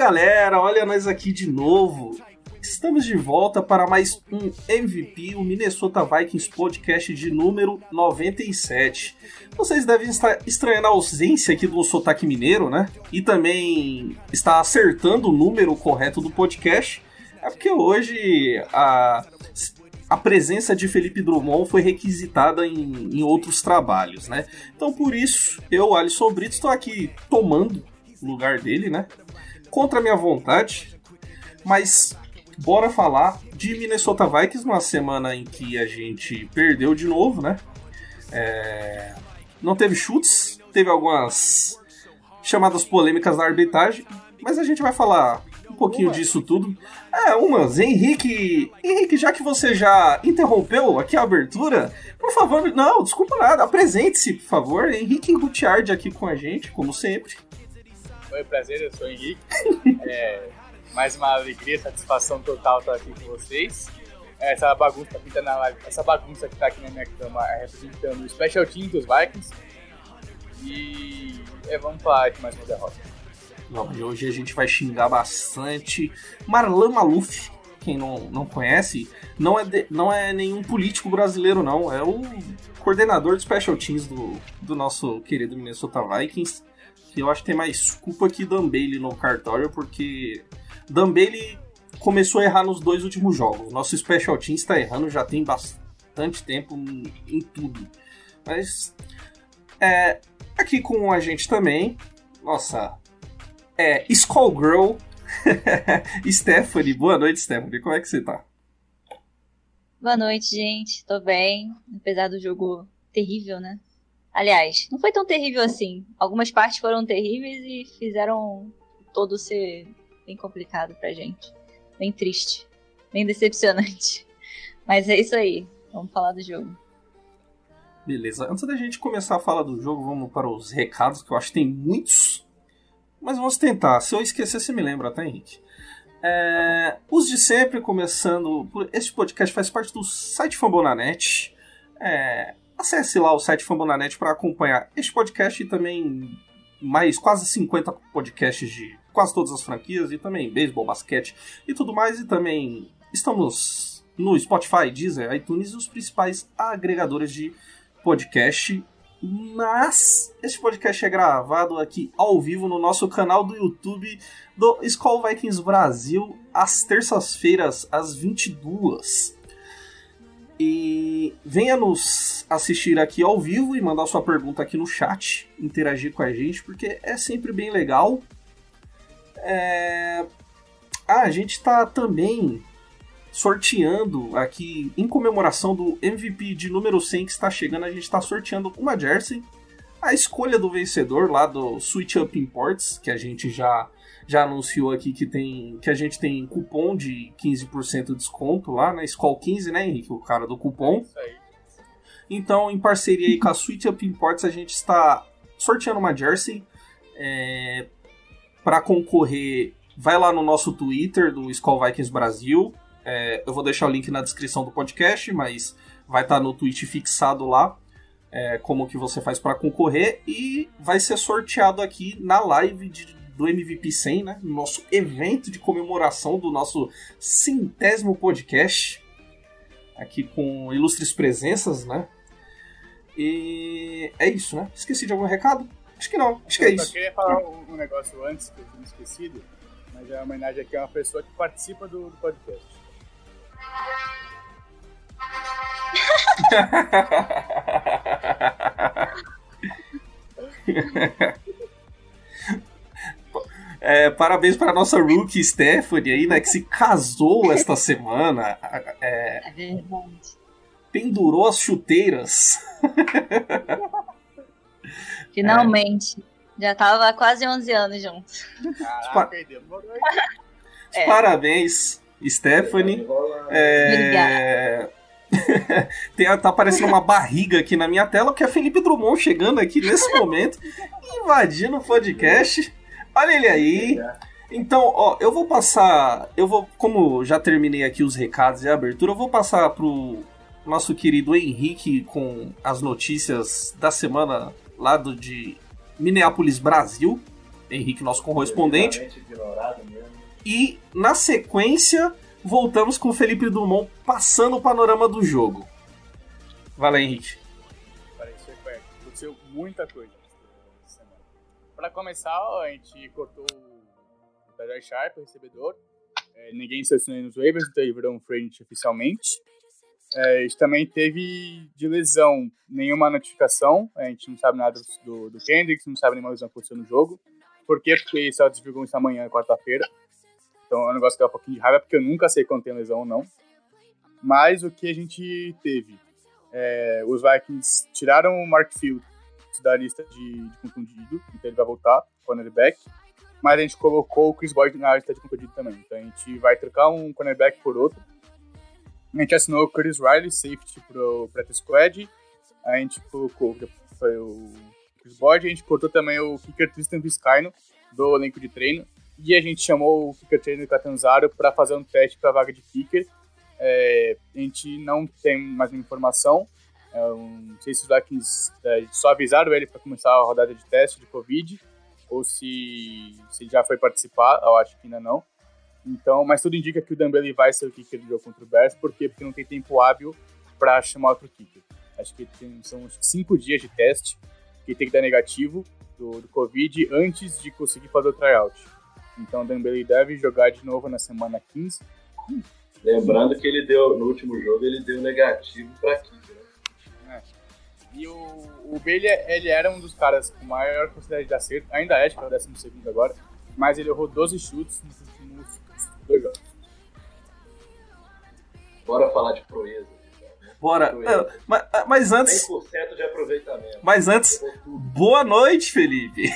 galera, olha nós aqui de novo. Estamos de volta para mais um MVP, o Minnesota Vikings Podcast de número 97. Vocês devem estar estranhando a ausência aqui do sotaque mineiro, né? E também está acertando o número correto do podcast. É porque hoje a, a presença de Felipe Drummond foi requisitada em, em outros trabalhos, né? Então por isso, eu, Alisson Brito, estou aqui tomando o lugar dele, né? Contra a minha vontade, mas bora falar de Minnesota Vikings numa semana em que a gente perdeu de novo, né? É, Não teve chutes, teve algumas chamadas polêmicas na arbitragem, mas a gente vai falar um pouquinho disso tudo. É, umas. Henrique, Henrique, já que você já interrompeu aqui a abertura, por favor, não, desculpa nada, apresente-se, por favor. Henrique Gutiardi aqui com a gente, como sempre. Oi, prazer, eu sou o Henrique. É, mais uma alegria, satisfação total estar aqui com vocês. Essa bagunça, que tá na live, essa bagunça que tá aqui na minha cama é representando o Special Team dos Vikings. E é, vamos falar de mais uma derrota. Não, e hoje a gente vai xingar bastante Marlan Maluf. Quem não, não conhece, não é, de- não é nenhum político brasileiro, não. É o coordenador de Special Teams do, do nosso querido Minnesota Vikings. Eu acho que tem mais culpa que Dan Bailey no cartório, porque Dan Bailey começou a errar nos dois últimos jogos. Nosso Special Teams está errando já tem bastante tempo em, em tudo. Mas é, aqui com a gente também, nossa, é, Skullgirl, Stephanie. Boa noite, Stephanie. Como é que você tá? Boa noite, gente. Tô bem, apesar do jogo terrível, né? Aliás, não foi tão terrível assim. Algumas partes foram terríveis e fizeram todo ser bem complicado pra gente. Bem triste, bem decepcionante. Mas é isso aí. Vamos falar do jogo. Beleza. Antes da gente começar a falar do jogo, vamos para os recados, que eu acho que tem muitos. Mas vamos tentar. Se eu esquecer, você me lembra, tá, Henrique? É, os de sempre, começando. por- podcast faz parte do site Fambonanet. É, acesse lá o site Fambonanet para acompanhar este podcast e também mais quase 50 podcasts de quase todas as franquias e também beisebol, basquete e tudo mais. E também estamos no Spotify, Deezer, iTunes e os principais agregadores de podcast. Mas este podcast é gravado aqui ao vivo no nosso canal do YouTube do Skull Vikings Brasil às terças-feiras às 22. E venha nos assistir aqui ao vivo e mandar sua pergunta aqui no chat, interagir com a gente, porque é sempre bem legal. É... Ah, a gente está também sorteando aqui, em comemoração do MVP de número 100 que está chegando, a gente está sorteando uma jersey. A escolha do vencedor lá do Switch Up Imports, que a gente já, já anunciou aqui que tem que a gente tem cupom de 15% de desconto lá na Skull 15, né, Henrique? O cara do cupom. Aí. Então, em parceria aí com a Switch Up Imports, a gente está sorteando uma jersey. É, para concorrer, vai lá no nosso Twitter do Skull Vikings Brasil. É, eu vou deixar o link na descrição do podcast, mas vai estar no tweet fixado lá é, como que você faz para concorrer e vai ser sorteado aqui na live de- do MVP 100, né? No nosso evento de comemoração do nosso centésimo podcast, aqui com ilustres presenças, né? E é isso, né? Esqueci de algum recado? Acho que não, acho que é eu só isso. queria falar um, um negócio antes que eu tinha esquecido, mas é uma homenagem aqui a uma pessoa que participa do, do podcast. É, parabéns para a nossa rookie Stephanie aí, né? Que se casou esta semana. É, É verdade. pendurou as chuteiras. Finalmente. Já tava há quase 11 anos juntos. Caraca, demorou. É. Parabéns, Stephanie. É... Tem- tá aparecendo uma barriga aqui na minha tela, que é Felipe Drummond chegando aqui nesse momento, invadindo o podcast. Olha ele aí. Então, ó, eu vou passar. Eu vou, como já terminei aqui os recados e a abertura, eu vou passar pro nosso querido Henrique com as notícias da semana lá do, de Minneapolis, Brasil. Henrique, nosso correspondente. E na sequência, voltamos com o Felipe Dumont passando o panorama do jogo. Lá, Henrique. Foi perto. Aconteceu muita coisa. Pra começar, a gente cortou o Tajay Sharp, o recebedor. É, ninguém selecionou nos waivers, então ele virou um free oficialmente. É, a gente também teve de lesão nenhuma notificação. A gente não sabe nada do, do Kendricks, não sabe nenhuma lesão que aconteceu no jogo. Por quê? Porque só desligou isso amanhã, quarta-feira. Então é um negócio que dá um pouquinho de raiva, porque eu nunca sei quando tem lesão ou não. Mas o que a gente teve? É, os Vikings tiraram o Mark Field da lista de, de contundido, então ele vai voltar, cornerback. Mas a gente colocou o Chris Boyd na lista de contundido também. Então a gente vai trocar um cornerback por outro. A gente assinou o Curtis Riley, safety pro practice squad. A gente colocou foi o Chris Boyd, a gente cortou também o kicker Tristan Vizcaino do elenco de treino. E a gente chamou o kicker treino Catanzaro para fazer um teste para vaga de kicker. É, a gente não tem mais nenhuma informação. É não sei se os Vikings é, só avisaram ele para começar a rodada de teste de Covid, ou se, se já foi participar, eu acho que ainda não. Então, mas tudo indica que o Dembele vai ser o kicker do jogo contra o Bears, por quê? Porque não tem tempo hábil para chamar outro kicker. Acho que tem, são cinco dias de teste que tem que dar negativo do, do Covid antes de conseguir fazer o tryout. Então, o Dembele deve jogar de novo na semana 15. Lembrando que ele deu, no último jogo, ele deu negativo para 15 e o, o Bailey, ele era um dos caras com maior possibilidade de acerto, ainda é, acho que é o 12 segundo agora, mas ele errou 12 chutes nos últimos dois jogos. Bora falar de proeza. Bora. É, mas, mas antes. 100% de aproveitamento. Mas antes, boa noite, Felipe.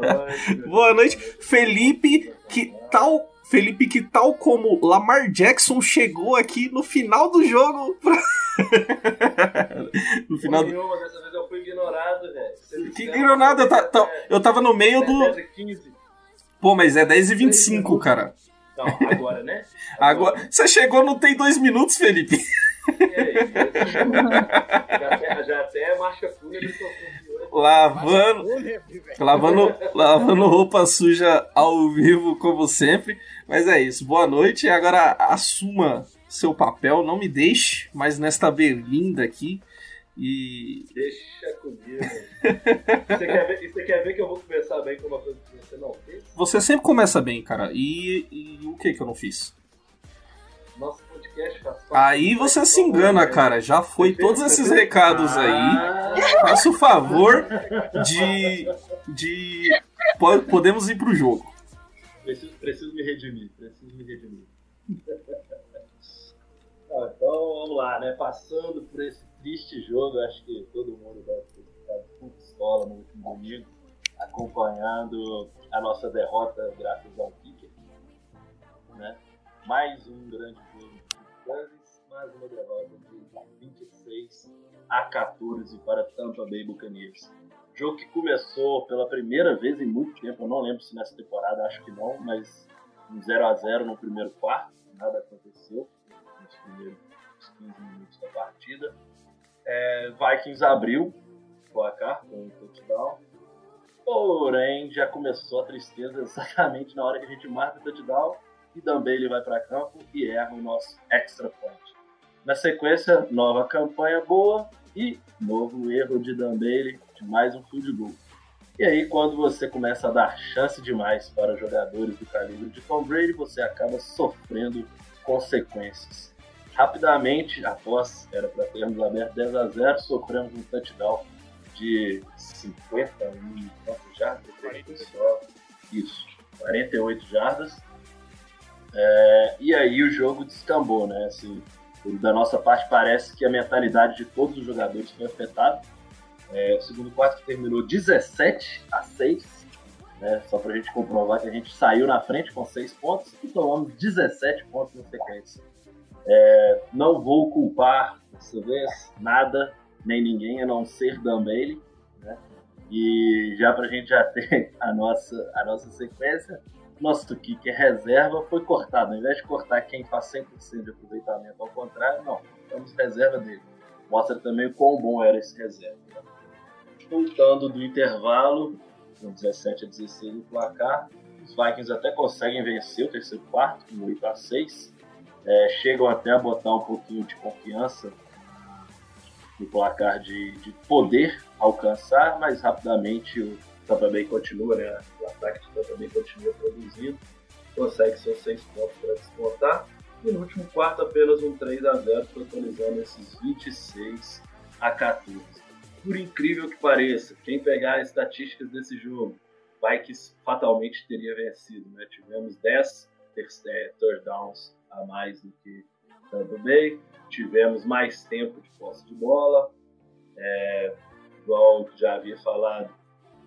Boa noite. Boa noite, Felipe, que tal. Felipe, que tal como Lamar Jackson chegou aqui no final do jogo. pra- no final do. Nenhuma, dessa vez eu fui ignorado, velho. Que ignorado, eu, que ta- eu tava no meio é do. 10 15. Pô, mas é 10 e 25, cara. Não, agora, né? Agora. Você chegou, não tem dois minutos, Felipe. E aí? Já até, já até marcha fúnebre. Lavando. Lavando, lavando roupa suja ao vivo, como sempre. Mas é isso. Boa noite. Agora assuma seu papel. Não me deixe mais nesta berlinda aqui. E. Deixa comigo. Você quer, ver, você quer ver que eu vou começar bem com uma coisa que você não fez? Você sempre começa bem, cara. E, e o que que eu não fiz? Nosso podcast faz Aí você se engana, Comum, cara. Já foi todos esses recados aí. Ah, Faça o favor de. de. po- Podemos ir pro jogo. Preciso, preciso me redimir, preciso me redimir. Ah, então vamos lá, né? Passando por esse triste jogo, acho que todo mundo deve ter ficado com pistola no último domingo, acompanhando a nossa derrota graças ao Kicker. Né? Mais um grande jogo de Kansas, mais uma derrota de 26 a 14 para Tampa Bay Buccaneers. Jogo que começou pela primeira vez em muito tempo, eu não lembro se nessa temporada, acho que não, mas um 0 a 0 no primeiro quarto, nada aconteceu nos primeiros 15 minutos da partida. É, Vikings abriu o placar com um touchdown, porém já começou a tristeza exatamente na hora que a gente marca o touchdown e também ele vai para campo e erra o nosso extra point. Na sequência, nova campanha boa e novo erro de Dambele de mais um field goal. E aí, quando você começa a dar chance demais para jogadores do calibre de Tom Brady, você acaba sofrendo consequências. Rapidamente, após era para termos aberto 10 a 0, sofremos um touchdown de 50 e quantos jardas? 48. Só. Isso, 48 jardas. É, e aí o jogo descambou, né? Assim, da nossa parte parece que a mentalidade de todos os jogadores foi afetada. É, o segundo quarto que terminou 17 a 6, né? Só pra gente comprovar que a gente saiu na frente com 6 pontos e tomamos 17 pontos na sequência. É, não vou culpar dessa vez nada, nem ninguém, a não ser Dan Bailey, né? E já pra gente já ter a nossa, a nossa sequência, nosso kicker reserva foi cortado. Ao invés de cortar quem faz 100% de aproveitamento, ao contrário, não, estamos reserva dele. Mostra também o quão bom era esse reserva. Voltando do intervalo, com 17 a 16 no placar, os Vikings até conseguem vencer o terceiro quarto, com 8 a 6. É, chegam até a botar um pouquinho de confiança no placar de, de poder alcançar, mas rapidamente o Tampa Bay continua, né? O ataque do Tampa Bay continua produzindo, consegue seus seis pontos para descontar. E no último quarto, apenas um 3 a 0 totalizando esses 26 a 14. Por incrível que pareça, quem pegar as estatísticas desse jogo, Vikings fatalmente teria vencido. Né? Tivemos 10 ter- é, third downs a mais do que Tampa Bay, tivemos mais tempo de posse de bola, é, igual já havia falado,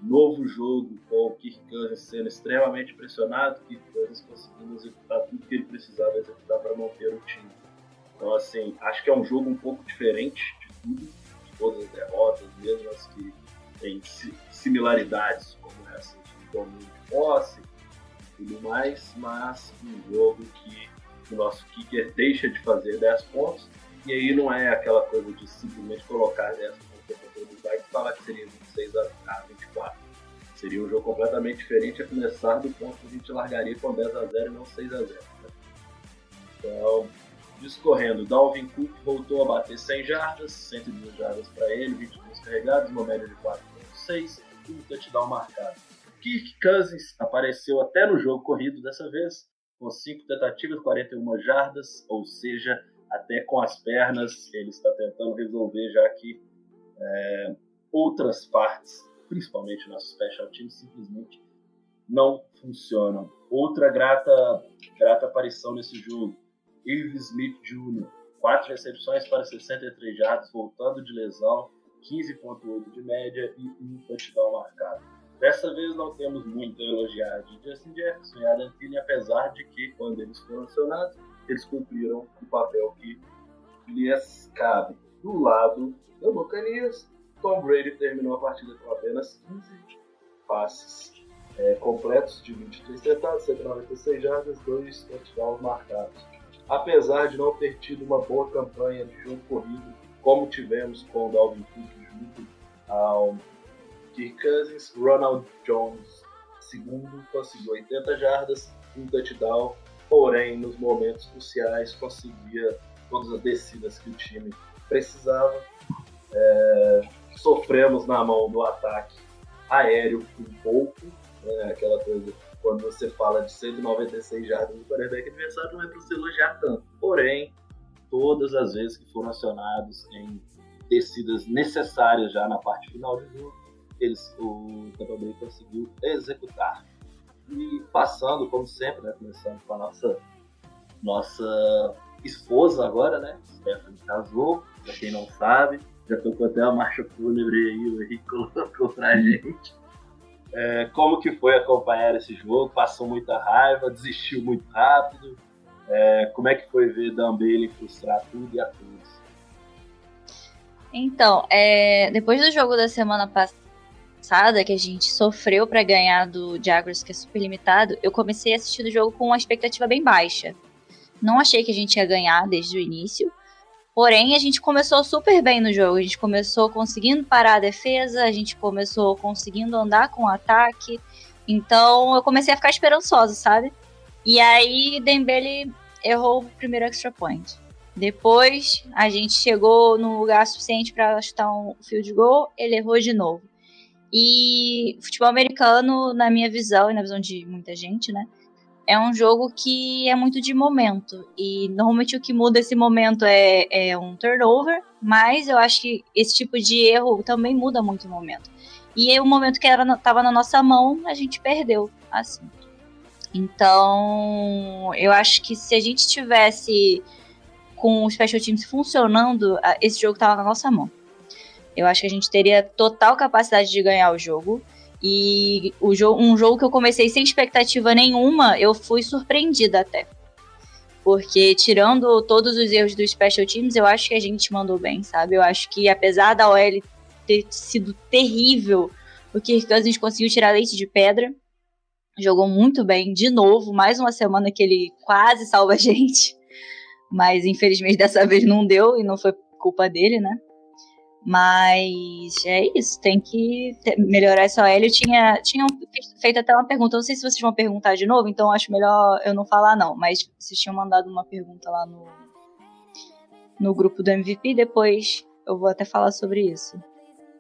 novo jogo com o Kirk Cousins sendo extremamente pressionado, Kirk Cousins conseguindo executar tudo que ele precisava executar para manter o time. Então, assim, acho que é um jogo um pouco diferente de tudo, todas as derrotas, mesmo as que têm si- similaridades, como essa de domínio de posse e tudo mais, mas um jogo que o nosso kicker deixa de fazer 10 pontos, e aí não é aquela coisa de simplesmente colocar 10 pontos controle do Vikings e falar que seria 26 a 24. Seria um jogo completamente diferente a começar do ponto que a gente largaria com 10 a 0 e não 6 a 0 né? Então, discorrendo, Dalvin Cook voltou a bater 100 jardas, 102 jardas para ele, 22 carregados, uma média de 4.6 e um touchdown marcado. Kirk Cousins apareceu até no jogo corrido dessa vez, com 5 tentativas, 41 jardas, ou seja, até com as pernas ele está tentando resolver, já que é, outras partes, principalmente nossos special teams, simplesmente não funcionam. Outra grata, grata aparição nesse jogo, Irv Smith Jr., 4 recepções para 63 jardas, voltando de lesão, 15.8 de média e um touchdown marcado. Dessa vez não temos muito a elogiar de Justin Jefferson e Adam Thielen, apesar de que, quando eles foram acionados, eles cumpriram o papel que lhes cabe. Do lado do Buccaneers, Tom Brady terminou a partida com apenas 15 passes é, completos de 23 tentados, 196 jardas, 2 touchdowns marcados. Apesar de não ter tido uma boa campanha de jogo corrido, como tivemos com o Dalvin Cook junto ao Kirk Cousins, Ronald Jones, segundo, conseguiu 80 jardas, um touchdown, porém nos momentos cruciais conseguia todas as descidas que o time precisava. É, sofremos na mão do ataque aéreo um pouco, né, aquela coisa quando você fala de 196 jardas do quarterback adversário não é para se elogiar tanto. Porém, todas as vezes que foram acionados em descidas necessárias já na parte final do jogo, eles, o Tampa Bay conseguiu executar. E passando, como sempre, né, começando com a nossa, nossa esposa agora, né? Stephanie casou, pra quem não sabe. Já tocou até a marcha fúnebre aí, o Henrique colocou pra gente. É, como que foi acompanhar esse jogo? Passou muita raiva, desistiu muito rápido. É, como é que foi ver Dan Bailey frustrar tudo e a todos? Então, é, depois do jogo da semana passada, que a gente sofreu pra ganhar do Jaguars, que é super limitado, eu comecei a assistir o jogo com uma expectativa bem baixa. Não achei que a gente ia ganhar desde o início. Porém, a gente começou super bem no jogo. A gente começou conseguindo parar a defesa, a gente começou conseguindo andar com o ataque. Então, eu comecei a ficar esperançosa, sabe? E aí, Dembele errou o primeiro extra point. Depois, a gente chegou no lugar suficiente para chutar um field goal, ele errou de novo. E futebol americano, na minha visão e na visão de muita gente, né? É um jogo que é muito de momento. E normalmente o que muda esse momento é, é um turnover, mas eu acho que esse tipo de erro também muda muito o momento. E o momento que era, tava na nossa mão, a gente perdeu, assim. Então, eu acho que se a gente tivesse com os special teams funcionando, esse jogo tava na nossa mão. Eu acho que a gente teria total capacidade de ganhar o jogo. E o jo um jogo que eu comecei sem expectativa nenhuma, eu fui surpreendida até. Porque tirando todos os erros dos Special Teams, eu acho que a gente mandou bem, sabe? Eu acho que apesar da OL ter sido terrível, o Kirk Cousins conseguiu tirar leite de pedra. Jogou muito bem, de novo, mais uma semana que ele quase salva a gente. Mas infelizmente dessa vez não deu e não foi culpa dele, né? Mas é isso, tem que ter- melhorar essa OL. Eu tinha, tinham feito até uma pergunta, não sei se vocês vão perguntar de novo, então acho melhor eu não falar não, mas vocês tinham mandado uma pergunta lá no, no grupo do MVP, depois eu vou até falar sobre isso.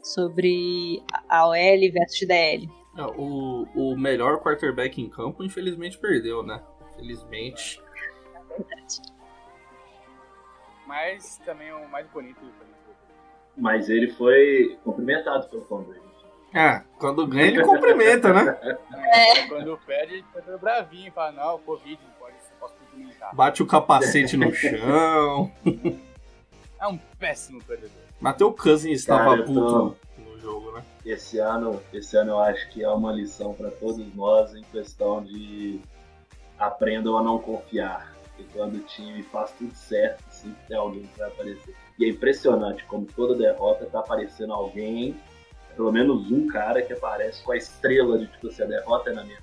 Sobre a OL versus DL. É, O, o melhor quarterback em campo, infelizmente, perdeu, né? Infelizmente. Mas também o mais bonito. Mas ele foi cumprimentado pelo Tom Brady. Ah, quando ganha ele cumprimenta, né? É. Quando perde, ele fica bravinho, fala, não, Covid, não pode, não posso cumprimentar. Bate o capacete no chão. É um péssimo perdedor. Mateu Cousins estava puto tô- no jogo, né? Esse ano, esse ano eu acho que é uma lição para todos nós em questão de aprendam a não confiar. E quando o time faz tudo certo, sempre tem alguém que vai aparecer. E é impressionante como toda derrota tá aparecendo alguém, pelo menos um cara que aparece com a estrela de tipo, se a derrota é na minha.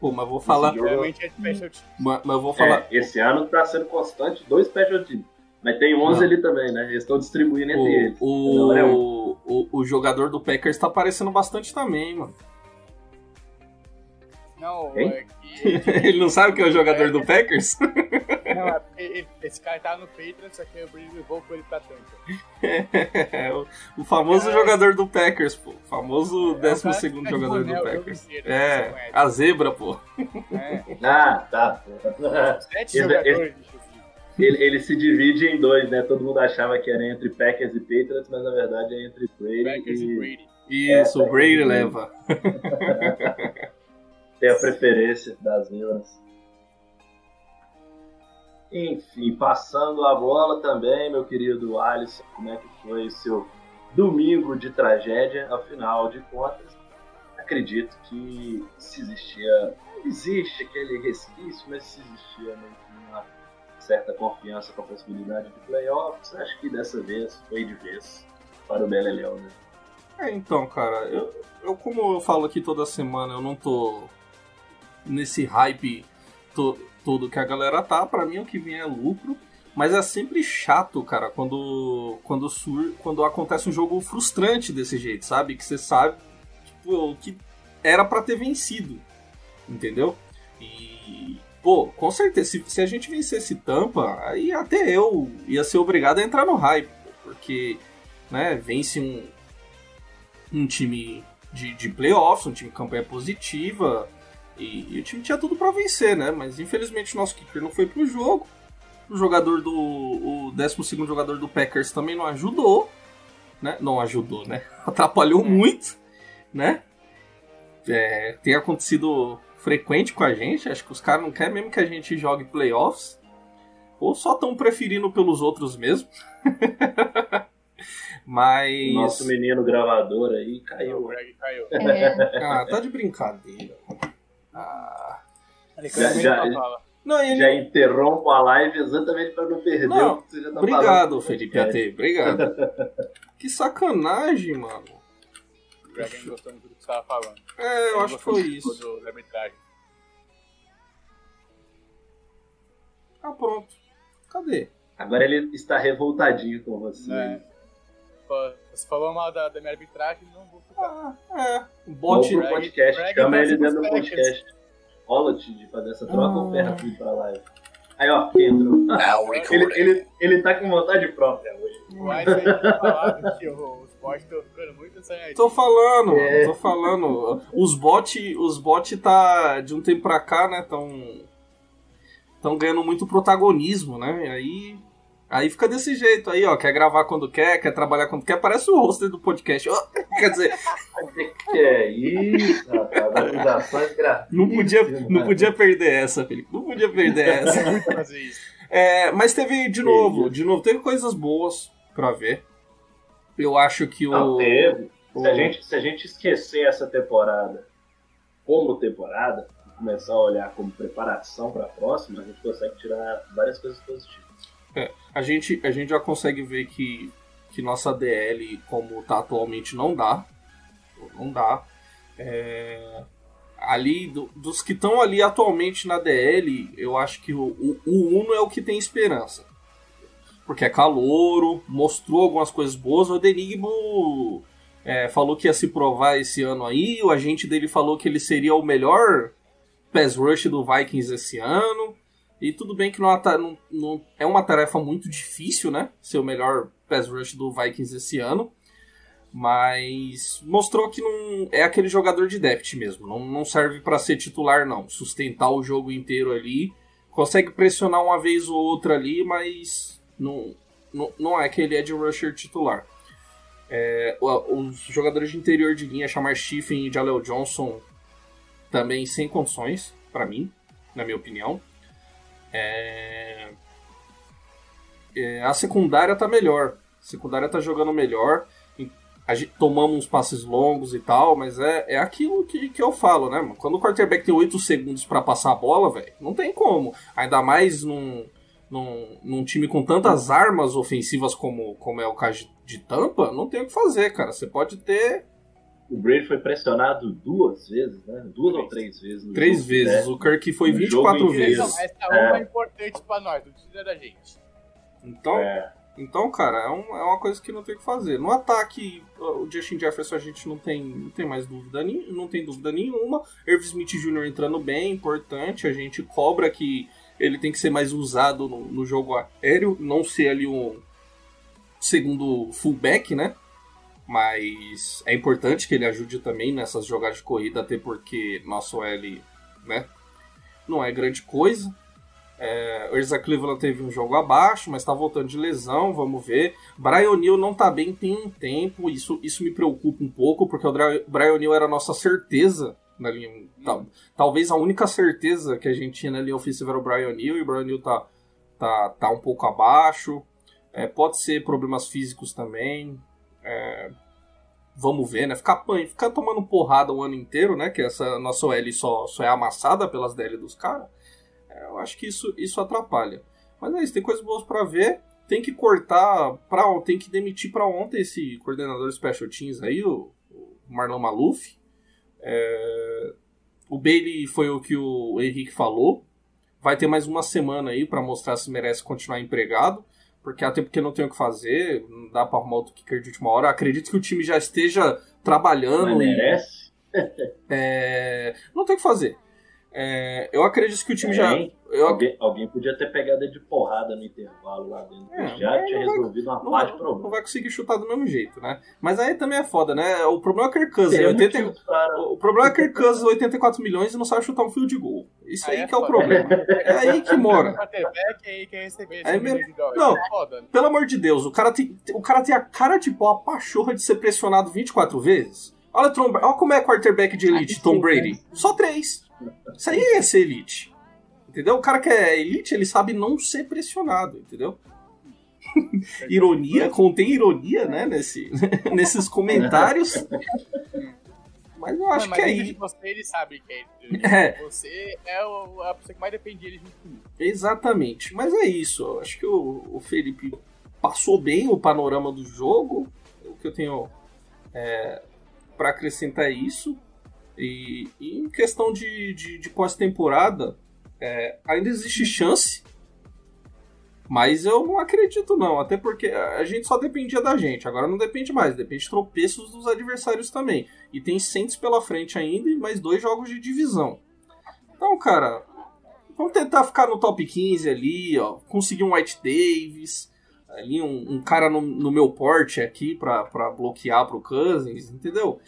Pô, mas vou falar. jogo- Geralmente é special teams. Mas, mas eu vou falar. É, esse ano tá sendo constante dois special teams. Mas tem 11 Não. ali também, né? Eles estão distribuindo entre eles. O, é um. o, o, o jogador do Packers tá aparecendo bastante também, mano. Não, Hein? É. Ele não sabe que é o jogador do Packers? Não, é porque esse cara tá no Patriots, só que o Brady levou com ele pra Tampa. É, o, o famoso É. jogador do Packers, pô. O famoso É o cara 12 que segundo jogador boné do Packers. inteiro, É, a zebra, pô. É, Ah, tá. sete Ele- jogadores, bicho. assim. ele, ele se divide em dois, né? Todo mundo achava que era entre Packers e Patriots, mas na verdade é entre Brady Packers e e Brady. Isso, É, o Brady leva. Tem a preferência das zebras. Enfim, passando a bola também, meu querido Alisson, como é que foi o seu domingo de tragédia? Afinal de contas, acredito que se existia, existe aquele resquício, mas se existia uma certa confiança com a possibilidade de playoffs, acho que dessa vez foi de vez para o Beleléu, né? É, então, cara, eu, eu como eu falo aqui toda semana, eu não tô nesse hype to- todo que a galera tá, pra mim o que vem é lucro, mas é sempre chato, cara, quando quando sur, quando acontece um jogo frustrante desse jeito, sabe? Que você sabe tipo, que era pra ter vencido, entendeu? E pô, com certeza, se, se a gente vencesse Tampa, aí até eu ia ser obrigado a entrar no hype, porque né, vence um um time de, de playoffs, um time de campanha positiva. E, e o time tinha tudo pra vencer, né? Mas infelizmente o nosso kicker não foi pro jogo. O jogador do. O 12 jogador do Packers também não ajudou. Né? Não ajudou, né? Atrapalhou muito, né? É, tem acontecido frequente com a gente. Acho que os caras não querem mesmo que a gente jogue playoffs. Ou só estão preferindo pelos outros mesmo. Mas. Nosso menino gravador aí O caiu. Greg caiu. É, Ah, tá de brincadeira. Ah. Já- já-. Não, ele... Já interrompo a live exatamente para não perder Não, o que você já tá Obrigado, falando. Felipe AT. Obrigado. que sacanagem, mano. O gostou do que você tava falando. É, eu acho que foi isso. Do, arbitragem. Ah, pronto. Cadê? Agora ele está revoltadinho com você. É. Você falou mal da, da minha arbitragem, não vou ficar. Ah, é. O Bota bot. pro Greg- podcast, Greg chama ele dentro do podcast. Rola-te de fazer essa troca ou Ah. ferra tudo pra live? Aí, ó, entrou. ele, ele, ele tá com vontade própria hoje. O Einstein tinha falado que o- os bots estão ficando muito. Tô falando, É. tô falando. Os bot, os bot tá de um tempo pra cá, né, tão tão ganhando muito protagonismo, né? E aí aí fica desse jeito aí, ó, quer gravar quando quer, quer trabalhar quando quer, parece o hoster do podcast. Quer dizer, Que é isso, rapaz? Acusações não podia, não podia perder essa, Felipe. Não podia perder essa. isso. É, mas teve de novo, de novo, teve coisas boas pra ver. Eu acho que o Não, teve. Se a, gente, se a gente esquecer essa temporada como temporada, e começar a olhar como preparação para a próxima, a gente consegue tirar várias coisas positivas. A gente, a gente já consegue ver que, que nossa DL, como tá atualmente, não dá. Não dá. É, ali, do- dos que estão ali atualmente na DL, eu acho que o, o, o Uno é o que tem esperança. Porque é calouro, mostrou algumas coisas boas. O Denigmo é, falou que ia se provar esse ano aí. O agente dele falou que ele seria o melhor pass rush do Vikings esse ano. E tudo bem que não, é não- não- é uma tarefa muito difícil, né? Ser o melhor pass rush do Vikings esse ano. Mas mostrou que não é aquele jogador de depth mesmo. Não, não serve para ser titular, não. Sustentar o jogo inteiro ali. Consegue pressionar uma vez ou outra ali, mas não, não, não é aquele edge rusher titular. É, os jogadores de interior de linha, Chamar Stephen e Jaleel Johnson, também sem condições, para mim, na minha opinião. É, é, a secundária tá melhor. A secundária tá jogando melhor. A gente, tomamos uns passes longos e tal, mas é, é aquilo que, que eu falo, né, mano? Quando o quarterback tem 8 segundos para passar a bola, velho, não tem como. Ainda mais num, num, num time com tantas armas ofensivas como, como é o caso de Tampa, não tem o que fazer, cara. Você pode ter O Brady foi pressionado duas vezes, né? Duas ou três vezes. no três jogo, vezes. né? O Kirk foi No 24 jogo inteiro. vezes. Essa é uma importante pra nós, não precisa da gente. Então, É, Então, cara, é, um- é uma coisa que não tem o que fazer. No ataque, o Justin Jefferson a gente não tem, não tem mais dúvida, não tem dúvida nenhuma. Irv Smith Jr. entrando bem, importante. A gente cobra que ele tem que ser mais usado no, no jogo aéreo, não ser ali um segundo fullback, né? Mas é importante que ele ajude também nessas jogadas de corrida, até porque nosso L, né? Não é grande coisa. É, Isaac Cleveland teve um jogo abaixo, mas tá voltando de lesão, vamos ver. Brian O'Neill não tá bem tem um tempo, isso, isso me preocupa um pouco, porque o Brian O'Neill era a nossa certeza na linha. tal- talvez a única certeza que a gente tinha na linha ofensiva era o Brian O'Neill, e o Brian O'Neill tá, tá, tá um pouco abaixo. É, pode ser problemas físicos também. É, vamos ver, né? Ficar, ficar tomando porrada o ano inteiro, né? Que essa nossa OL só, só é amassada pelas DL dos caras. É, eu acho que isso, isso atrapalha. Mas é isso, tem coisas boas pra ver. Tem que cortar, pra, tem que demitir pra ontem esse coordenador de Special Teams aí, o, o Marlon Maluf. É, o Bailey foi o que o Henrique falou. Vai ter mais uma semana aí pra mostrar se merece continuar empregado. Porque até porque não tem o que fazer, não dá pra arrumar outro kicker de última hora. Acredito que o time já esteja trabalhando. e- merece? é, não tem o que fazer. É, eu acredito que o time já. Hein? Eu, Alguém, alguém podia ter pegado ele de porrada no intervalo lá dentro. É, já tinha não vai- resolvido uma não, parte de não problema. vai conseguir chutar do mesmo jeito, né? Mas aí também é foda, né? O problema é o Kirk Cousins. Seria 80 motivo para- O problema é o Kirk Cousins, 84 milhões e não sabe chutar um fio de gol. Isso aí, Aí é que é o problema. É aí que mora. quarterback aí de dólar. Não. É né? Pelo amor de Deus, o cara tem, o cara tem a cara de pau, a pachorra de ser pressionado 24 vezes. Olha, Tom, olha como é quarterback de elite, Tom Brady. Só três. Isso aí é ser elite. Entendeu? O cara que é elite, ele sabe não ser pressionado, entendeu? ironia, contém ironia, né, nesse, nesses comentários. Mas eu acho Não, que mas é dentro de aí. você ele sabe que é ele. É. Você é o- a pessoa que mais depende dele junto comigo. Exatamente. Mas é isso. Eu acho que o, o Felipe passou bem o panorama do jogo. O que eu tenho é, para acrescentar é isso. E, e em questão de, de, de pós-temporada, é, ainda existe chance. Mas eu não acredito, não. Até porque a gente só dependia da gente. Agora não depende mais. Depende de tropeços dos adversários também. E tem Saints pela frente ainda e mais dois jogos de divisão. Então, cara, Vamos tentar ficar no top 15 ali, ó. Conseguir um White Davis, ali um, um cara no, no meu porte aqui pra, bloquear pro Cousins, entendeu?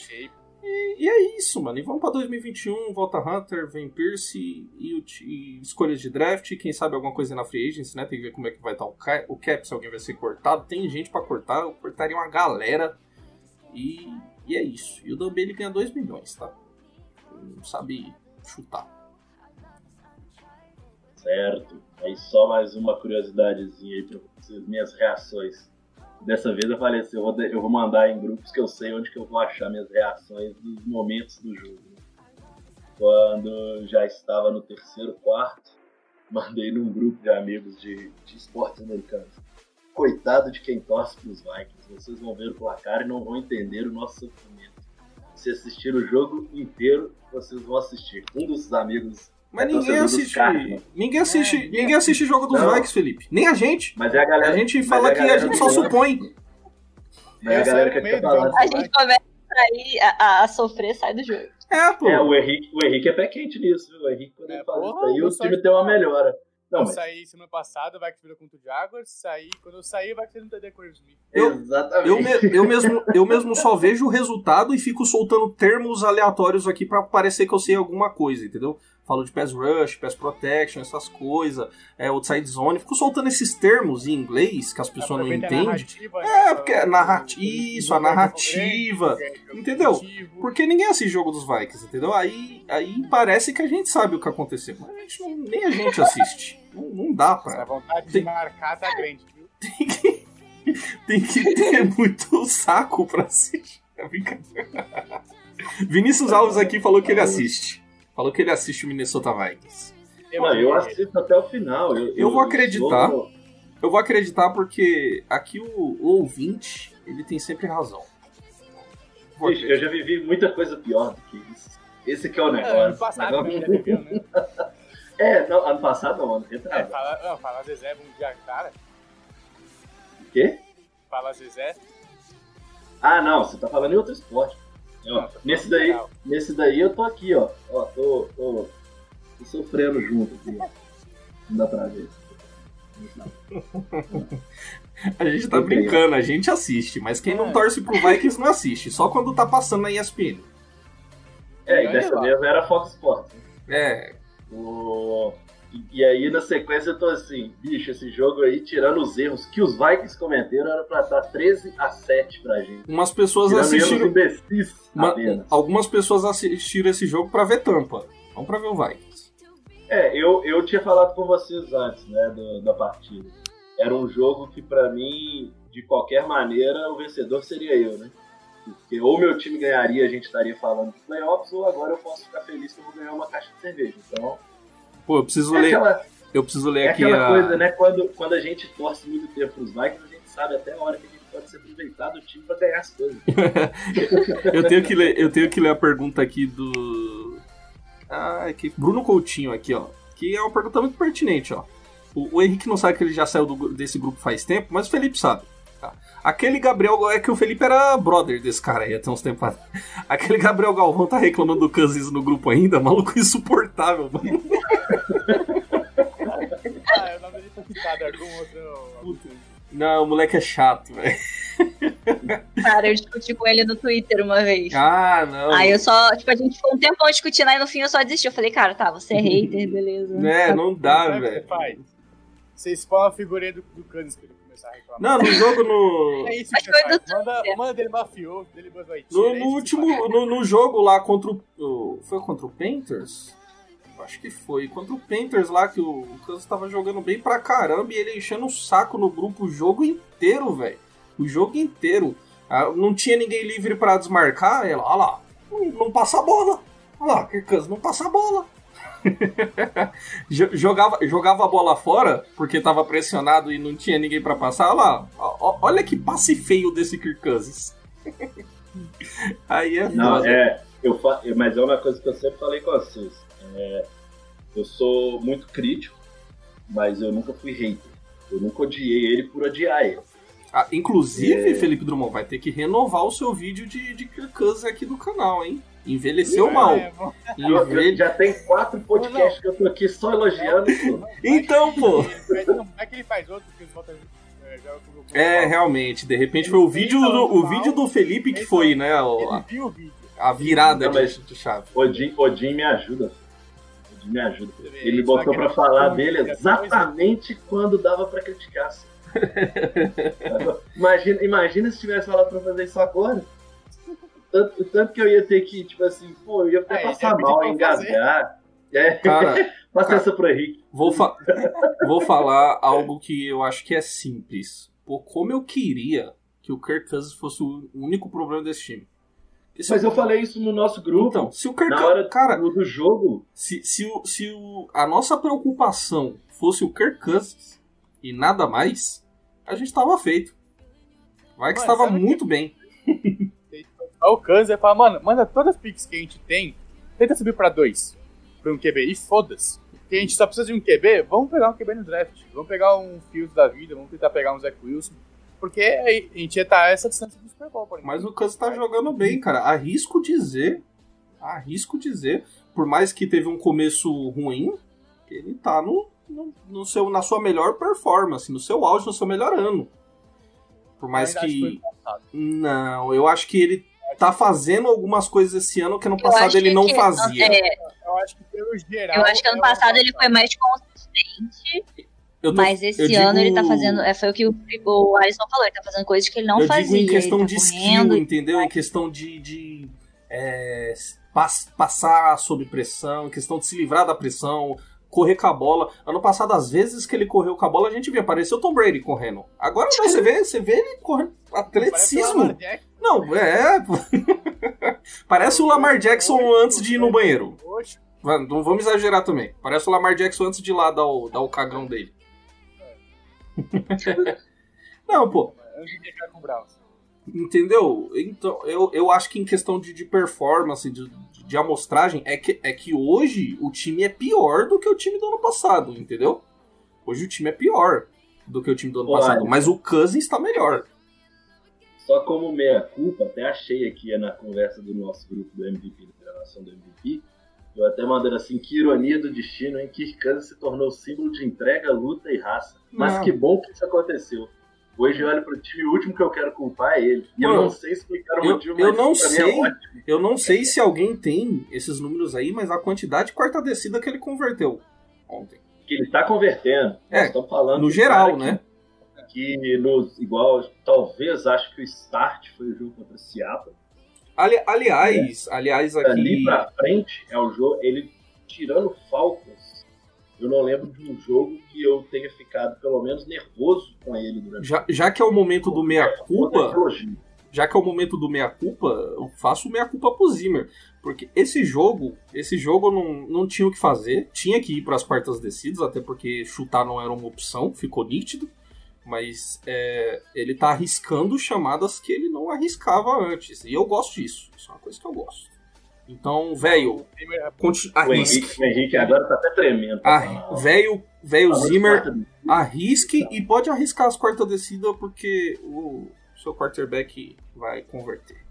E, e é isso, mano. E vamos pra 2021, volta Hunter, vem Pierce e, e escolhas de draft. Quem sabe alguma coisa na Free Agency, né? Tem que ver como é que vai estar o, ca- o cap, se alguém vai ser cortado. Tem gente pra cortar, eu cortaria uma galera. E, e é isso. E o Dan Bailey ganha 2 milhões, tá? Não sabe chutar. Certo. Aí só mais uma curiosidadezinha aí pra vocês, minhas reações. Dessa vez eu falei assim, eu vou, eu vou mandar em grupos que eu sei onde que eu vou achar minhas reações dos momentos do jogo. Quando já estava no terceiro quarto, mandei num grupo de amigos de, de esportes americanos. Coitado de quem torce pros Vikings, vocês vão ver o placar e não vão entender o nosso sofrimento. Se assistir o jogo inteiro, vocês vão assistir. Um dos amigos Mas É ninguém assiste. Cardinals. Ninguém assiste. ninguém ninguém assiste jogo dos Não. Vikings, Felipe. Nem a gente. Mas é a galera. A gente fala é que a gente só supõe. Mas é a galera que fica falando. A gente começa a, ir, a, a- sofrer, sai do jogo. É, pô. É, o Henrique, o Henrique é pé quente nisso, viu? O Henrique, quando É, ele fala porra, isso aí, o time tem uma melhora. Não, eu mas saí semana passada, vai que virou contra o Jaguars, saí, quando eu saí, vai que não TD com o Smith. Eu- exatamente. Eu, me- eu mesmo, eu mesmo só vejo o resultado e fico soltando termos aleatórios aqui pra parecer que eu sei alguma coisa, entendeu? Falo de pass rush, pass protection, essas coisas, é, outside zone. Fico soltando esses termos em inglês que as pessoas não a entendem. narrativa, É, né, porque é narrati- isso, a é narrativa, jogo entendeu? Porque ninguém assiste jogo dos Vikings, entendeu? Aí, aí parece que a gente sabe o que aconteceu. Mas a gente não- nem a gente assiste. Não, não dá A pra. vontade Tem- de marcar tá grande, viu? Tem que ter muito saco pra assistir. É brincadeira. Vinícius Alves aqui falou que ele assiste. Falou que ele assiste o Minnesota Vikings. Não, eu assisto até o final. Eu, Eu vou acreditar. sou- Eu vou acreditar porque aqui o, o ouvinte, ele tem sempre razão. Bicho, eu já vivi muita coisa pior do que isso. Esse que é o É, negócio. ano passado, Agora- né, já viveu, né? É, não, ano passado não, ano É, retrasado. fala, não, fala Zezé, bom dia, cara. O quê? Fala Zezé. Ah, não, você tá falando em outro esporte. Ó, nesse, daí, nesse daí eu tô aqui, ó. Ó, tô, tô, tô sofrendo junto aqui. Não dá pra ver. A gente tá brincando, a gente assiste, mas quem não É. torce pro Vikings não assiste, só quando tá passando na ESPN. É, E dessa vez era Fox Sports. É, O... E, e aí, na sequência, eu tô assim, bicho, esse jogo aí, tirando os erros que os Vikings cometeram, era pra estar 13 a 7 pra gente. umas pessoas Tirando assistiram. imbecis uma- algumas pessoas assistiram esse jogo pra ver tampa. Vamos pra ver o Vikings. É, eu, eu tinha falado com vocês antes, né, do- da partida. Era um jogo que, pra mim, de qualquer maneira, o vencedor seria eu, né? Porque ou meu time ganharia, a gente estaria falando de playoffs, ou agora eu posso ficar feliz que eu vou ganhar uma caixa de cerveja. Então, Pô, eu preciso é ler. aquela, Eu preciso ler é aqui aquela a. coisa, né? Quando, quando a gente torce muito tempo pros Vikings, a gente sabe até a hora que a gente pode se aproveitar do time pra ganhar as coisas. eu, tenho que ler, eu tenho que ler a pergunta aqui do. Ah, que Bruno Coutinho aqui, ó. Que é uma pergunta muito pertinente, ó. O, o Henrique não sabe que ele já saiu do- desse grupo faz tempo, mas o Felipe sabe. Tá? Aquele Gabriel. É que o Felipe era brother desse cara aí até uns tempos atrás. Aquele Gabriel Galvão tá reclamando do Cousins no grupo ainda, maluco insuportável, mano. Ah, eu não dele algum outro. Não, o moleque é chato, velho. Cara, eu discuti com ele no Twitter uma vez. Ah, não. Aí eu só, tipo, a gente ficou um tempão discutindo, aí no fim eu só desisti. Eu falei, cara, tá, você é hater, beleza. É, não dá, velho. Você spawna a figurinha do, do Kansas começar a reclamar. Não, no jogo no. É isso que faz. Manda, manda dele mafioso, dele No, no último. No, no jogo lá contra o, Foi contra o Panthers? Acho que foi. Contra o Panthers lá que o, Kansas tava jogando bem pra caramba e ele enchendo o saco no grupo o jogo inteiro, velho. O jogo inteiro. Ah, não tinha ninguém livre pra desmarcar. Ela, olha lá, não, não passa a bola. Olha lá, Kirk Cousins não passa a bola. Jo- jogava, jogava a bola fora porque tava pressionado e não tinha ninguém pra passar. Olha lá, olha que passe feio desse Kirk Cousins. Aí é Não, foda. é. Eu fa... Mas é uma coisa que eu sempre falei com vocês. É, eu sou muito crítico, mas eu nunca fui hater. Eu nunca odiei ele por odiar ele. Ah, inclusive, É. Felipe Drummond, vai ter que renovar o seu vídeo de, de Kirk Cousins aqui do canal, hein? Envelheceu mal. É, Envelhe... já tem quatro podcasts que eu tô aqui só elogiando. pô. Então, pô. Não é que ele faz outro que. É, É, realmente, de repente foi o vídeo do, o vídeo do Felipe que foi, né? a, viu o vídeo. a virada Não, de, mas- de chave. Odin, Odin me ajuda. Odin me ajuda. Ele me botou pra falar ele- dele ele- exatamente quando dava pra criticar. assim. imagina, imagina se tivesse falado pra fazer isso agora. Tanto, tanto que eu ia ter que, tipo assim, pô, eu ia até É, passar ia pedir mal, engasgar. É, Cara, passa cara. essa pro Henrique. vou, fa- vou falar algo que eu acho que é simples. Pô, como eu queria que o Kirk Cousins fosse o único problema desse time. Porque se Mas o- eu falei isso no nosso grupo. Então, se o Kirk na hora cara, do, jogo, se, se, o, se o, a nossa preocupação fosse o Kirk Cousins e nada mais, a gente tava feito. Vai que Mano, estava sabe que- muito bem. Aí o Kansas fala, mano, manda todas as picks que a gente tem, tenta subir pra dois, pra um QB, e foda-se. Porque a gente só precisa de um QB, vamos pegar um QB no draft. Vamos pegar um Fields da vida, vamos tentar pegar um Zach Wilson. Porque a gente ia estar a essa distância do Super Bowl. Mas o Cousins tá jogando bem, cara. Arrisco dizer, arrisco dizer, por mais que teve um começo ruim, ele tá no, no, no seu, na sua melhor performance, no seu auge, no seu melhor ano. Por mais que. Não, eu acho que ele tá fazendo algumas coisas esse ano que ano Eu passado ele não que- fazia. é, Eu acho que pelo geral. eu acho que ano é passado ele foi mais consistente, tô- mas esse digo- ano ele tá fazendo. é, Foi o que o, o Alisson falou, ele tá fazendo coisas que ele não eu fazia. digo em questão ele tá de correndo, skill, entendeu? Em questão de, de é, pas- passar sob pressão, em questão de se livrar da pressão, correr com a bola. Ano passado, às vezes que ele correu com a bola, a gente via, parecia o Tom Brady correndo. Agora você vê, você vê ele correndo Parece o atleticismo. Não, é. Parece o Lamar Jackson antes de ir no banheiro. Não vamos exagerar também. Parece o Lamar Jackson antes de ir lá dar o, dar o cagão dele. Não, pô. antes de ficar com o Browns. Entendeu? Então, eu, eu acho que em questão de, de performance, de, de amostragem, é que, é que hoje o time é pior do que o time do ano passado, entendeu? Hoje o time é pior do que o time do ano Olha. passado, mas o Cousins está melhor. Só como meia-culpa, até achei aqui na conversa do nosso grupo do MVP, da gravação do MVP, eu até mandando assim, que ironia do destino, em que Kansas se tornou símbolo de entrega, luta e raça. Mas Não. que bom que isso aconteceu. Hoje eu olho pro time, o último que eu quero culpar é ele. E eu não sei explicar o eu- motivo, eu mas não é sei. ótimo. Eu não sei se alguém tem esses números aí, mas a quantidade de quarta descida que ele converteu ontem. Que ele tá convertendo. É, estamos falando No geral, né? Que, que nos, igual, talvez acho que o start foi o jogo contra o Seattle. Ali- aliás, aliás Ali aqui. pra frente é o jogo, ele tirando Falcons, eu não lembro de um jogo que eu tenha ficado pelo menos nervoso com ele durante Já, já que é o momento do meia-culpa, já que é o momento do meia-culpa, eu faço meia-culpa pro Zimmer. Porque esse jogo, esse jogo não, não tinha o que fazer. Tinha que ir para as quartas descidas, até porque chutar não era uma opção, ficou nítido. Mas é, ele tá arriscando chamadas que ele não arriscava antes. E eu gosto disso. Isso é uma coisa que eu gosto. Então, velho, O. Henrique, o Henrique agora tá até tremendo. Ah, velho, velho de Zimmer, arrisque e pode arriscar as quartas descidas porque o seu quarterback vai converter.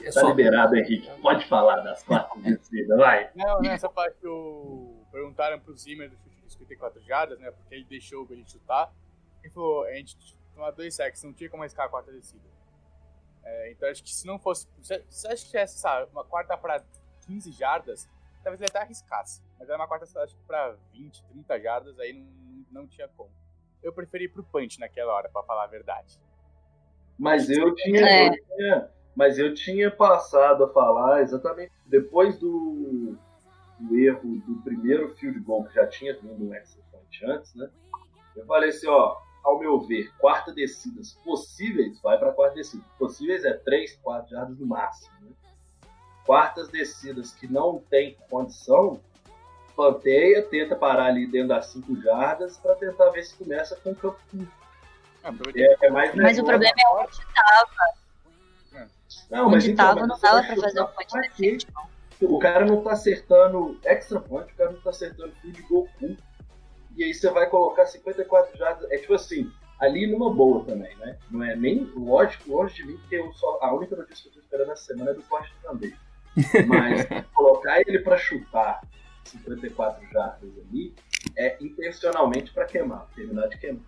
É Tá só liberado, Henrique. Pode falar das quartas descidas, vai. Não, nessa parte que o... perguntaram pro Zimmer do chute de 54 jardas, né? Porque ele deixou o Benito chutar. Ele falou, a gente tomou dois sacks, não tinha como arriscar a quarta descida. É, então acho que se não fosse. Se se acho que tivesse, sabe, uma quarta pra 15 jardas, talvez ele até arriscasse. Mas era uma quarta, acho que pra 20, 30 jardas, aí não, não tinha como. Eu preferi ir pro punch naquela hora, pra falar a verdade. Mas eu tinha, É. eu tinha- mas eu tinha passado a falar exatamente depois do, do erro do primeiro field goal que já tinha vindo um extra point antes, né? Eu falei assim, ó, ao meu ver, quarta descidas possíveis, vai para quarta descida. Possíveis é 3, 4 jardas no máximo, né? Quartas descidas que não tem condição, planteia, tenta parar ali dentro das 5 jardas para tentar ver se começa com o campo curto. Ah, aproveitei É, é mais Mas o problema é onde tava. Não, Onde então, tava, mas não vai dava pra chutar fazer um pra quê? decente. O cara não tá acertando extra point, o cara não tá acertando field goal curto. E aí você vai colocar 54 jardas. É tipo assim, ali numa boa também, né? Não é nem lógico, longe de mim, porque eu só, a única notícia que eu tô esperando essa semana é do corte também. Mas colocar ele pra chutar 54 jardas ali é intencionalmente pra queimar, terminar de queimar.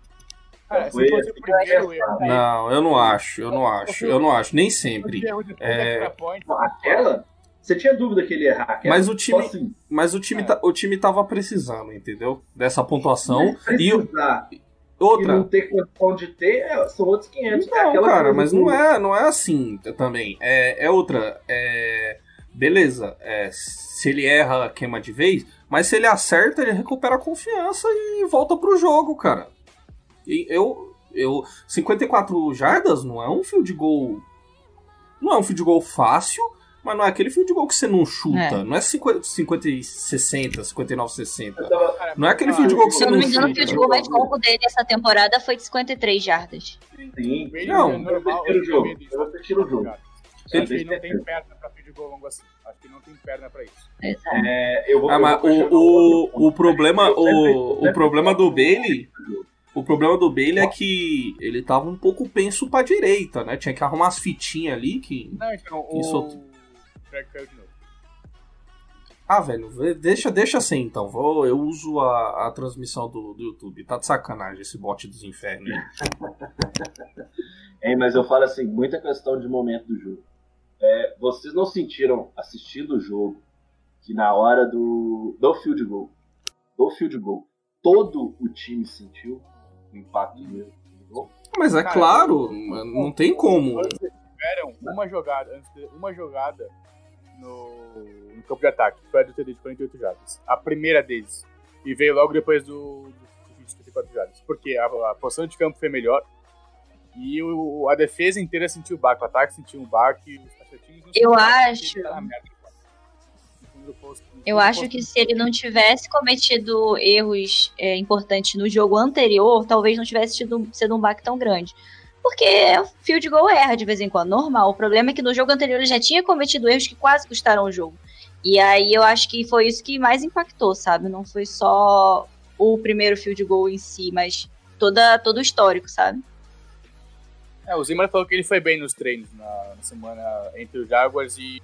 Cara, Foi se fosse o primeiro é, erro. Não, eu não acho, eu não acho, eu não acho, nem sempre. É, Aquela, você tinha dúvida que ele ia errar aquela? Mas o time- assim, Mas o time, tá- o time tava precisando, entendeu? Dessa pontuação. E precisar e outra. não ter condição de ter, é, são outros 500. É Não, aquela cara, mas não é, não é assim também. É, é outra. É, beleza, é, se ele erra, queima de vez, mas se ele acerta, ele recupera a confiança e volta pro jogo, cara. E eu, Eu, 54 jardas não é um field goal. Não é um field goal fácil, mas não é aquele field goal que você não chuta. É. Não é 50, 50 e 60, 59 60. Eu tava- Não é aquele ah, field goal que Se você eu não não me engano, o chuta. field goal mais longo dele essa temporada foi de 53 jardas. Sim, o Bailey Não, é normal, eu prefiro o eu jogo, eu o jogo. Acho Ele que ele não tem perna pra field goal longo assim. Acho que ele não tem perna pra isso. Exato. É, eu vou, Ah, eu mas vou o, o, o problema, o, o problema do Bailey, o problema do Bailey é que ele tava um pouco penso pra direita, né? Tinha que arrumar as fitinhas ali que Não, então, Isso. o... Drag caiu de novo. Ah, velho, deixa, deixa assim então. Vou, eu uso a, a transmissão do, do YouTube. Tá de sacanagem esse bot dos infernos. aí. Hein, mas eu falo assim, muita questão de momento do jogo. É, vocês não sentiram assistindo o jogo que na hora do, do field goal, do field goal, todo o time sentiu o impacto do goal? Mas é Cara, claro, não tem como. Tiveram uma jogada, antes de- uma jogada no, no campo de ataque, foi a do TD de 48 jardas. A primeira deles. E veio logo depois do, do de 54 jardas. Porque a, a posição de campo foi melhor. E o, a defesa inteira sentiu o baque, o ataque sentiu um baque, os cachorrinhos não Eu acho- posto- no Eu acho posto- que se ele não tivesse cometido erros é, importantes no jogo anterior, talvez não tivesse tido sido um baque tão grande. Porque o field goal erra de vez em quando, normal. O problema é que no jogo anterior ele já tinha cometido erros que quase custaram o jogo. E aí eu acho que foi isso que mais impactou, sabe? Não foi só o primeiro field goal em si, mas toda, todo o histórico, sabe? É, o Zimmer falou que ele foi bem nos treinos na, na semana entre os Jaguars e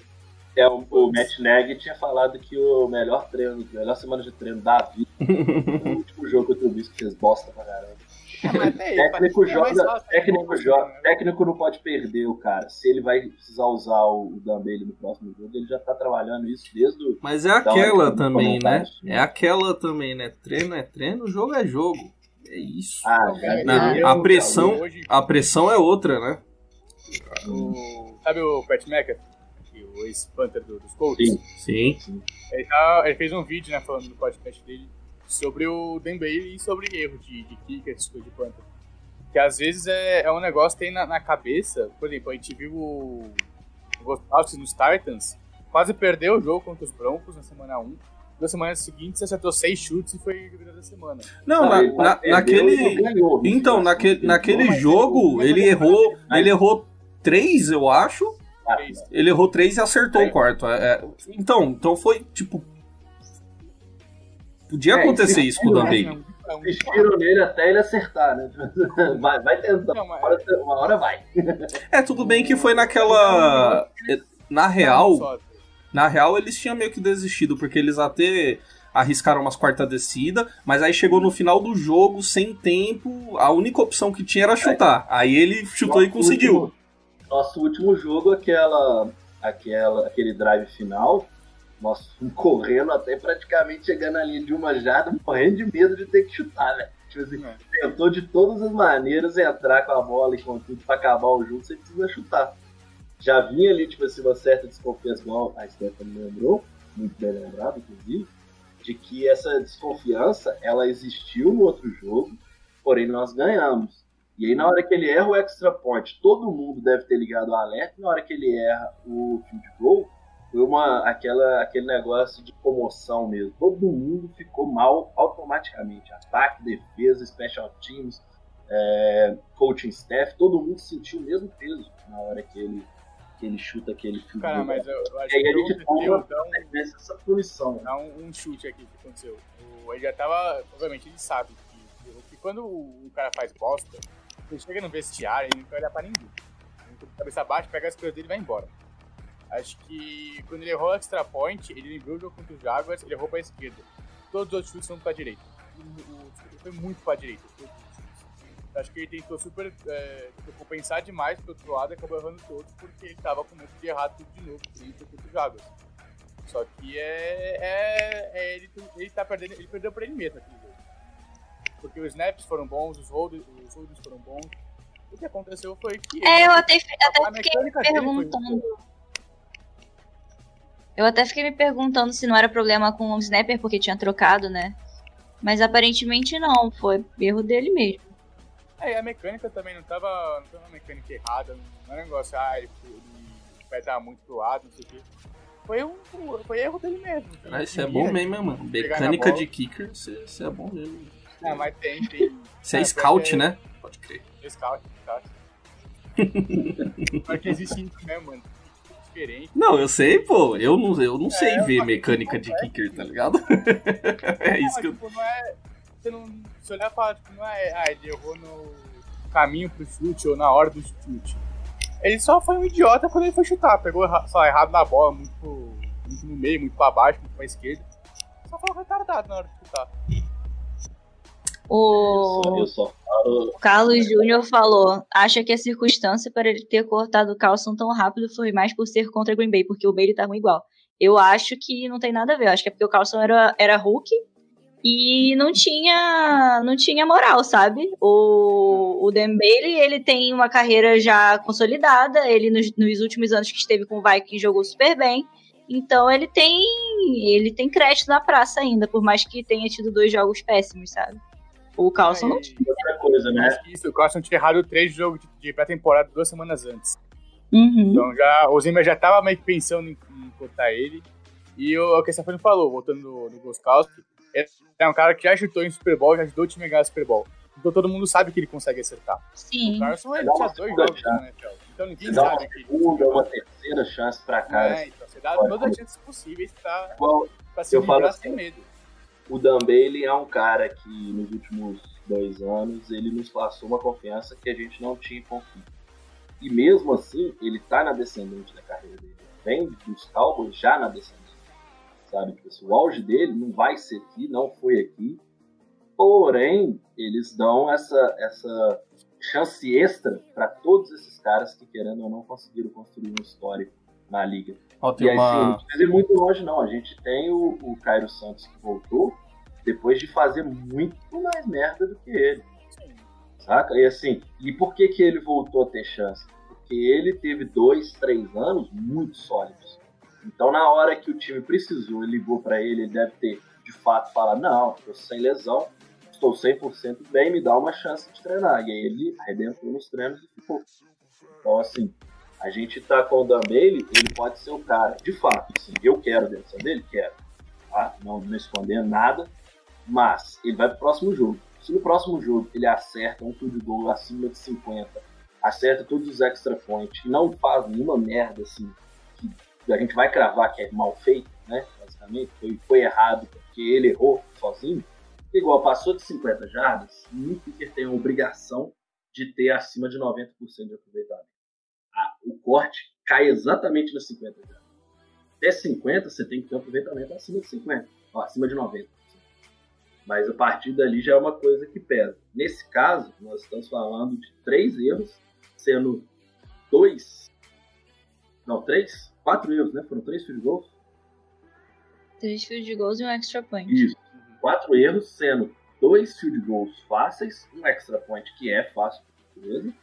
É, o, o Matt Nagy tinha falado que o melhor treino, a melhor semana de treino da vida foi o último jogo contra o Bisco, que fez bosta pra caramba. Técnico joga, técnico joga, técnico não pode perder o cara. Se ele vai precisar usar o, Dambele no próximo jogo, ele já tá trabalhando isso desde o. Mas é Dá uma aquela também, né? É aquela também, né? Treino é treino, jogo é jogo. É isso. Ah, cara, Na- eu- a pressão- hoje- A pressão é outra, né? o- sabe o Pat que o ex-Panther do- dos Colts? Sim. Sim. Ele, tá- ele fez um vídeo, né, falando no podcast dele sobre o Dan Bailey e sobre erro de, de kicker, essas coisas de Panther. Que às vezes é, é um negócio que tem na, na cabeça. Por exemplo, a gente viu o, Ghostbusters nos Titans, quase perdeu o jogo contra os Broncos na semana 1. Duas semanas seguintes acertou seis chutes e foi líder da semana. Não, na- na- naquele. Então, naquele, naquele jogo, ele- errou. Ele errou três, eu acho. Ele errou três e acertou o quarto. É, é, então, então foi tipo. Podia É, acontecer esse- isso com o. É é um- Inspiram nele até ele acertar, né? Vai, vai tentando. Uma mas- hora, uma hora vai. É, tudo bem que foi naquela. Na real, na real, eles tinham meio que desistido, porque eles até arriscaram umas quarta descida, mas aí chegou no final do jogo, sem tempo, a única opção que tinha era chutar. Aí ele chutou e Nosso conseguiu. último- nosso último jogo, aquela, aquela, aquele drive final, nós correndo até praticamente chegando na linha de uma jarda, morrendo de medo de ter que chutar, velho. Tipo assim, É. tentou de todas as maneiras entrar com a bola e com tudo pra acabar o jogo, você precisa chutar. Já vinha ali, tipo assim, uma certa desconfiança, igual a Stephanie lembrou, muito bem lembrado, inclusive, de que essa desconfiança, ela existiu no outro jogo, porém nós ganhamos. E aí, na hora que ele erra o extra point, todo mundo deve ter ligado o alerta. E na hora que ele erra o field goal, foi uma, aquela, aquele negócio de comoção mesmo. Todo mundo ficou mal automaticamente. Ataque, defesa, special teams, é, coaching staff, todo mundo sentiu o mesmo peso na hora que ele, que ele chuta aquele field Cara, mas eu, eu acho E aí que a gente toma- então, Essa punição. Dá um, um chute aqui que aconteceu. O, ele já tava. Obviamente, ele sabe que, que quando o, o cara faz bosta, ele chega no vestiário e não quer olhar pra ninguém. Ele cabeça baixa, pega as coisas dele e vai embora. Acho que quando ele errou o extra point, ele lembrou o jogo contra os Jaguars, ele errou pra esquerda. Todos os outros chutes foram pra direita. O, foi muito pra direita. Acho que ele tentou super é, tentou compensar demais pro outro lado e acabou errando todos porque ele tava com medo de errar tudo de novo, contra os Jaguars. Só que é. é, é ele, ele tá perdendo. Ele perdeu pra ele mesmo aquele jogo. Porque os snaps foram bons, os holds, os holds foram bons. O que aconteceu foi que. É, eu até, até fiquei foi perguntando. Eu até fiquei me perguntando se não era problema com o snapper porque tinha trocado, né? Mas aparentemente não, foi erro dele mesmo. É, e a mecânica também não tava, não tava uma mecânica errada, não era um negócio, ah, ele, ele vai dar muito pro lado, não sei o quê. Foi, um, foi erro dele mesmo. Ah, isso é bom mesmo, hein, mano. Mecânica de kicker, isso é- é bom mesmo. Não, mas tem, tem. Você é É, scout, né? Pode crer. Scout, scout. Porque existe isso mesmo, mano. Diferente. Não, eu sei, pô. Eu não, eu não sei eu ver faço mecânica isso de kicker, tá ligado? é isso Não, que eu. tipo, não é. Você não. Se olhar e falar, tipo, não é. Ah, ele errou no caminho pro chute ou na hora do chute. Ele só foi um idiota quando ele foi chutar. Pegou só errado na bola, muito, muito no meio, muito pra baixo, muito pra esquerda. Só foi um retardado na hora de chutar. O... O Carlos Júnior falou: acha que a circunstância para ele ter cortado o Carlson tão rápido foi mais por ser contra Green Bay, porque o Bailey estavam igual. Eu acho que não tem nada a ver. Eu acho que é porque o Carlson era, era Hulk e não tinha não tinha moral, sabe? O, o Dan Bailey, ele tem uma carreira já consolidada. Ele, nos, nos últimos anos que esteve com o Vikings, jogou super bem. Então ele tem ele tem crédito na praça ainda, por mais que tenha tido dois jogos péssimos, sabe? O Carlson não E- Outra coisa, né? Isso, o Carson tinha errado três jogos de, de pré-temporada duas semanas antes. Uhum. Então já, o Zimmer já tava meio que pensando em, em cortar ele. E o, o que a Stefani falou, voltando no, no Goskowski, é, é um cara que já chutou em Super Bowl, já ajudou o time a ganhar Super Bowl. Então todo mundo sabe que ele consegue acertar. Sim. O Carson ele tinha dois jogos na NFL. Então ninguém Você dá uma sabe que. segunda, uma terceira chance pra cara. É, então você dá todas as chances possíveis pra, Igual pra se Eu livrar assim, sem medo. O Dan Bailey é um cara que nos últimos dois anos ele nos passou uma confiança que a gente não tinha confiança. E mesmo assim, ele tá na descendente da carreira dele. Vem dos Cowboys já na descendente. Sabe? Tipo assim, o auge dele não vai ser aqui, não foi aqui. Porém, eles dão essa, essa chance extra para todos esses caras que, querendo ou não, conseguiram construir um histórico na liga. Ó, E tem aí, não uma. precisa ir muito longe, não. A gente tem o, o Cairo Santos que voltou depois de fazer muito mais merda do que ele. Saca? E assim, e por que, que ele voltou a ter chance? Porque ele teve dois, três anos muito sólidos. Então, na hora que o time precisou, ele ligou pra ele, ele deve ter de fato falado: Não, tô sem lesão, estou 100% bem, me dá uma chance de treinar. E aí ele arrebentou nos treinos e ficou. Então, assim, a gente tá com o Dan Bailey, ele pode ser o cara. De fato, assim, eu quero dentro dele, quero. Tá? Não, não escondendo nada. Mas ele vai pro próximo jogo. Se no próximo jogo ele acerta um field goal acima de 50, acerta todos os extra points e não faz nenhuma merda assim, que a gente vai cravar que é mal feito, né? Basicamente, foi, foi errado porque ele errou sozinho. Igual, passou de 50 jardas, nenhum kicker tem a obrigação de ter acima de 90% de aproveitamento. O corte cai exatamente nas 50 jardas. Até 50 você tem que ter um aproveitamento acima de 50, ó, acima de 90%. Mas a partir dali já é uma coisa que pesa. Nesse caso, nós estamos falando de três erros, sendo dois. Não, três? Quatro erros, né? Foram três field goals? Três field goals e um extra point. Isso. Quatro erros, sendo dois field goals fáceis, um extra point que é fácil, beleza?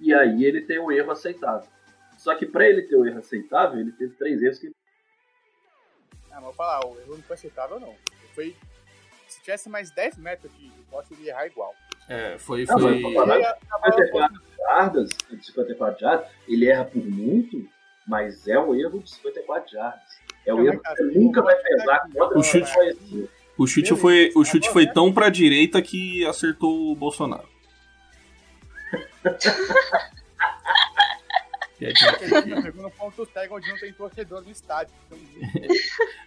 E aí ele tem um erro aceitável. Só que para ele ter o erro aceitável, ele teve três erros que Ah, mas vou falar, o erro não foi aceitável, não. Foi. Se tivesse mais 10 metros de poste, ele ia errar igual. É, foi. Não, foi... mas Ele ia acabar 54 jardas, de 54 jardas, ele erra por muito, mas é um erro de 54 jardas. É um erro que nunca vai pesar contra o chute- conhecido. O chute Beleza. foi, o chute foi tão pra direita que acertou o Bolsonaro. Piadinha aqui. Pegou no ponto cego onde não tem torcedor no estádio. Então,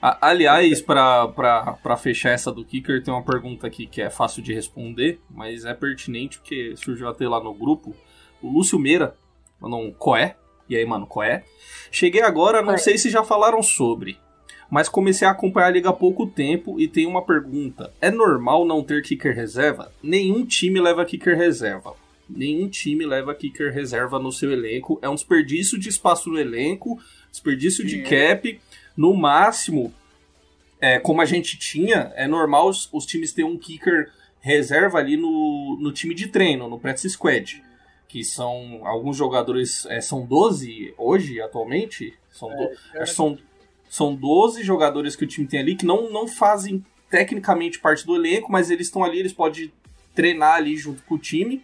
A- Aliás, pra fechar essa do Kicker, tem uma pergunta aqui que é fácil de responder, mas é pertinente porque surgiu até lá no grupo. O Lúcio Meira mandou um coé. E aí, mano, coé? Cheguei agora, não Coé. sei se já falaram sobre, mas comecei a acompanhar a liga há pouco tempo e tem uma pergunta. É normal não ter kicker reserva? Nenhum time leva kicker reserva. Nenhum time leva kicker reserva no seu elenco. É um desperdício de espaço no elenco, desperdício de é. cap. No máximo, é, como a gente tinha, é normal os, os times terem um kicker reserva ali no, no time de treino, no practice squad. Que são alguns jogadores, é, são 12 hoje, atualmente. São do- acho que são, são 12 jogadores que o time tem ali que não, não fazem tecnicamente parte do elenco, mas eles estão ali, eles podem treinar ali junto com o time.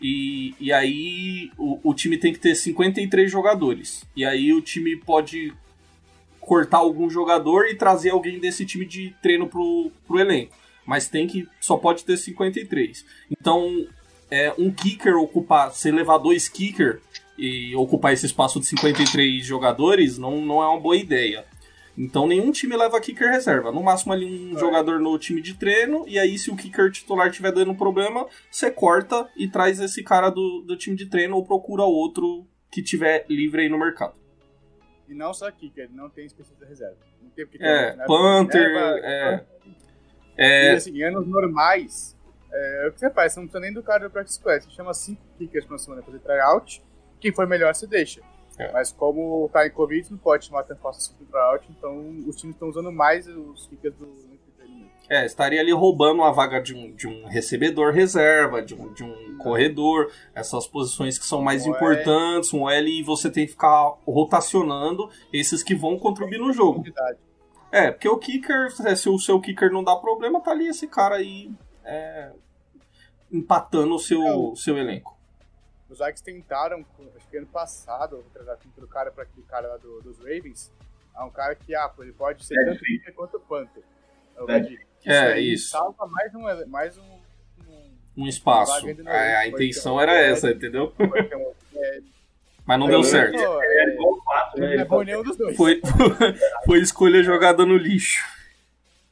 E, e aí o, o time tem que ter 53 jogadores. E aí o time pode cortar algum jogador e trazer alguém desse time de treino pro, pro elenco. Mas tem que. Só pode ter 53. Então, é, um kicker ocupar. Você levar dois kicker e ocupar esse espaço de 53 jogadores não, não é uma boa ideia. Então nenhum time leva kicker reserva. No máximo ali um jogador no time de treino. E aí, se o kicker titular tiver dando problema, você corta e traz esse cara do, do time de treino ou procura outro que tiver livre aí no mercado. E não só kicker, não tem especialista reserva. Não tem porque tem É, reserva, Panther, reserva, é. E É, assim, em anos normais, é, o que você faz? Você não precisa nem do cara do Practice Squad. Você chama cinco kickers pra semana pra fazer tryout. Quem for melhor, você deixa. É. Mas como tá em Covid, não pode chamar fácil assim pro tryout. Então os times estão usando mais os kickers do é, estaria ali roubando a vaga de um, de um recebedor reserva, de um, de um corredor, essas posições que são mais Um importantes, um L, e você tem que ficar rotacionando esses que vão contribuir no jogo. É, porque o kicker, se o seu kicker não dá problema, tá ali esse cara aí é, empatando o seu, seu elenco. Os Vikings tentaram, acho que ano passado, retrasado, pro cara para aquele cara lá do- dos Ravens. É um cara que, ah, pô, ele pode ser Bad tanto kicker quanto o Panther. É o É, isso. Salva mais um, mais um, um Um espaço. A elenco, intenção então. era essa, entendeu? é um- Mas não deu eu- certo. É é, o né? não Ele bom nenhum dos dois. Foi, foi escolha jogada no lixo.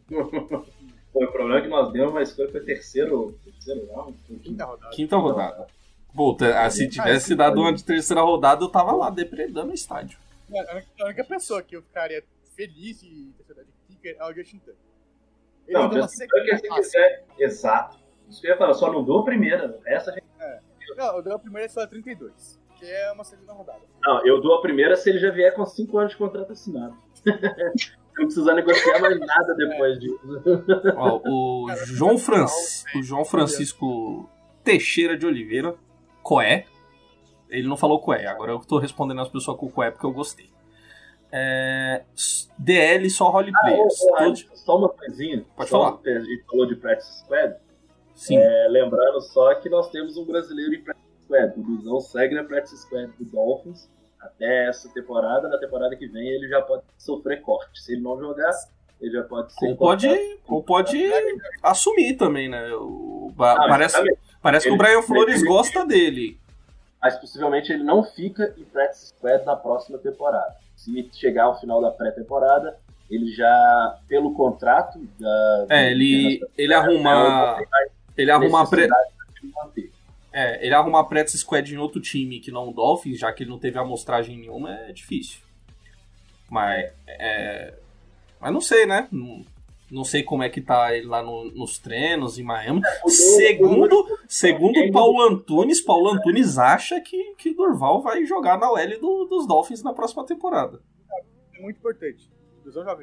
Foi o problema é que nós demos uma escolha foi terceiro, terceiro round. quinta. rodada. Quinta rodada. Pô, tá- ah, se tivesse dado uma de terceira rodada, eu tava lá depredando o estádio. A única- a pessoa que eu ficaria feliz de ter cidade de kicker é o Justin Tucker. Ele Não, deu uma Justin Tucker, sequência se quiser, exato. Isso que eu ia falar, só não dou a primeira, o resto a gente. Não, eu dei a primeira só 32, que é uma segunda rodada. Não, eu dou a primeira se ele já vier com 5 anos de contrato assinado. não precisar negociar mais nada depois disso. Ó, o, João Fran- o João Francisco Teixeira de Oliveira, Coé. Ele não falou Coé, agora eu tô respondendo as pessoas com Coé porque eu gostei. É, DL só roleplayers. Ô, Todos- Só uma coisinha. Pode só falar. A gente falou de Practice Squad. Sim. É, lembrando só que nós temos um brasileiro em Practice Squad. O Luzão segue na Practice Squad do Dolphins até essa temporada. Na temporada que vem ele já pode sofrer corte. Se ele não jogar, ele já pode ser Ou pode, ou pode assumir também, né? O- Ah, parece, exatamente. Parece que o Ele- Brian Flores ele- gosta dele. Mas possivelmente ele não fica em Practice Squad na próxima temporada. Se chegar ao final da pré-temporada, ele já, pelo contrato da. É, ele, ele arruma. Ele arruma a pré. É, ele arrumar practice squad em outro time que não o Dolphins, já que ele não teve amostragem nenhuma, é difícil. Mas, é, mas não sei, né? Não, sei como é que tá ele lá no- nos treinos em Miami. o- Segundo, segundo o Paulo Antunes, Paulo Antunes acha que, que Durval vai jogar na OL do- dos Dolphins na próxima temporada. É muito importante. Será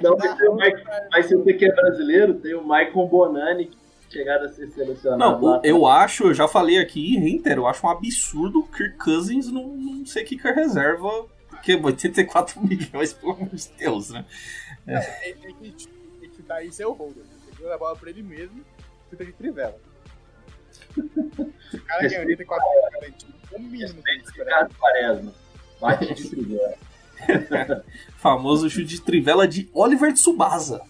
que Não, mas se você que é brasileiro, tem o Maicon Bonani que chegado a ser selecionado Não, eu acho, eu já falei aqui, reitero, eu acho um absurdo o Kirk Cousins não, não ser kicker reserva, porque 84 milhões, pelo amor de Deus, né? Tem, tem que, tem que chutar isso é o holder. Tem que dar a bola pra ele mesmo, chuta de trivela. O cara ganha 84 garantido. O mínimo que ele espera. Ricardo Quaresma. Bate de trivela. Famoso chute de trivela de Oliver Tsubasa.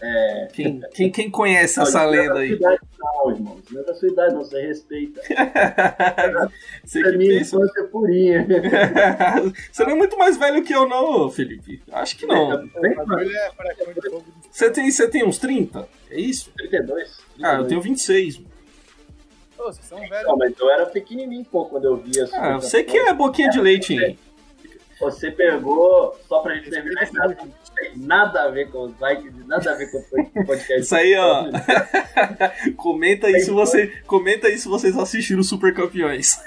É. Quem, quem, quem conhece essa isso não é lenda da aí? sua idade, Não, irmão. Não é da sua idade, não. Você respeita. Você é minha pensa. infância purinha. Você não é muito mais velho que eu, não, Felipe. Acho que não. É fogo de Você tem, você tem uns 30? É isso? 32. Ah, eu tenho 26. Ô, vocês são velhos. Não, mas eu era pequenininho pô, quando eu via. Ah, você que é boquinha de leite, hein? Você pegou, só pra gente terminar, esse assunto, não tem nada a ver com os Vikings, nada a ver com o podcast. Isso aí, ó. comenta aí se você, comenta aí se vocês assistiram Super Campeões.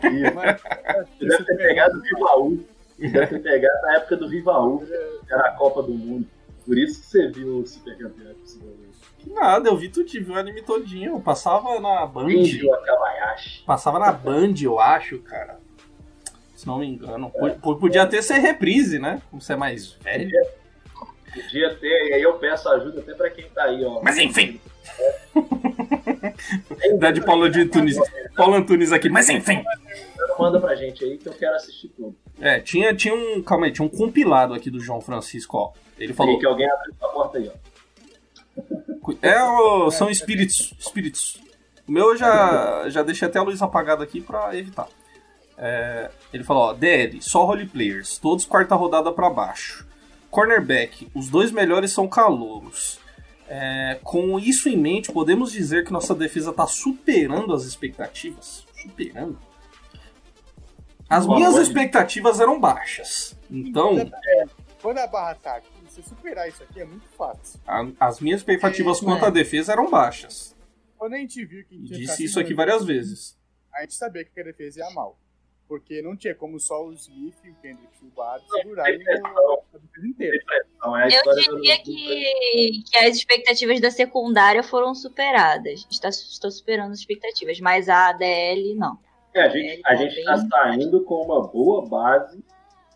Você deve ter pegado o Rivaú. Você deve ter pegado na época do Rivaú, que era a Copa do Mundo. Por isso que você viu o Super possivelmente. Que nada, eu vi tudo, vi o anime todinho. Eu passava na Band. Akabayashi. Passava na Band, eu acho, cara. Se não me engano. P- Podia até ser reprise, né? Como você é mais velho. Podia ter, e aí eu peço ajuda até pra quem tá aí, ó. Mas enfim. Dá de Paulo Antunes, Paulo Antunes aqui, mas enfim. Manda pra gente aí que eu quero assistir tudo. É, tinha, tinha um. Calma aí, tinha um compilado aqui do João Francisco, ó. Ele falou. Falou que alguém abriu a porta aí, ó. É, o- são espíritos. Espíritos. O meu eu já, já deixei até a luz apagada aqui pra evitar. É, ele falou, ó, DL, só roleplayers, todos quarta rodada pra baixo. Cornerback, os dois melhores são calouros. É, com isso em mente, podemos dizer que nossa defesa tá superando as expectativas? Superando? As Uma minhas coisa- expectativas eram baixas. Então, Quando a barra tá aqui, você superar isso aqui é muito fácil. a- as minhas expectativas É, quanto é. à defesa eram baixas. Quando a gente viu que E tinha que disse isso aqui várias vezes. a gente sabia que a defesa ia mal. Porque não tinha como só o Smith, o Kendrick e o Bard segurarem o- a defesa inteira. É a Eu do- diria que, que as expectativas da secundária foram superadas. Está, estou superando as expectativas, mas a ADL não. É, a gente, a gente tá saindo com uma boa base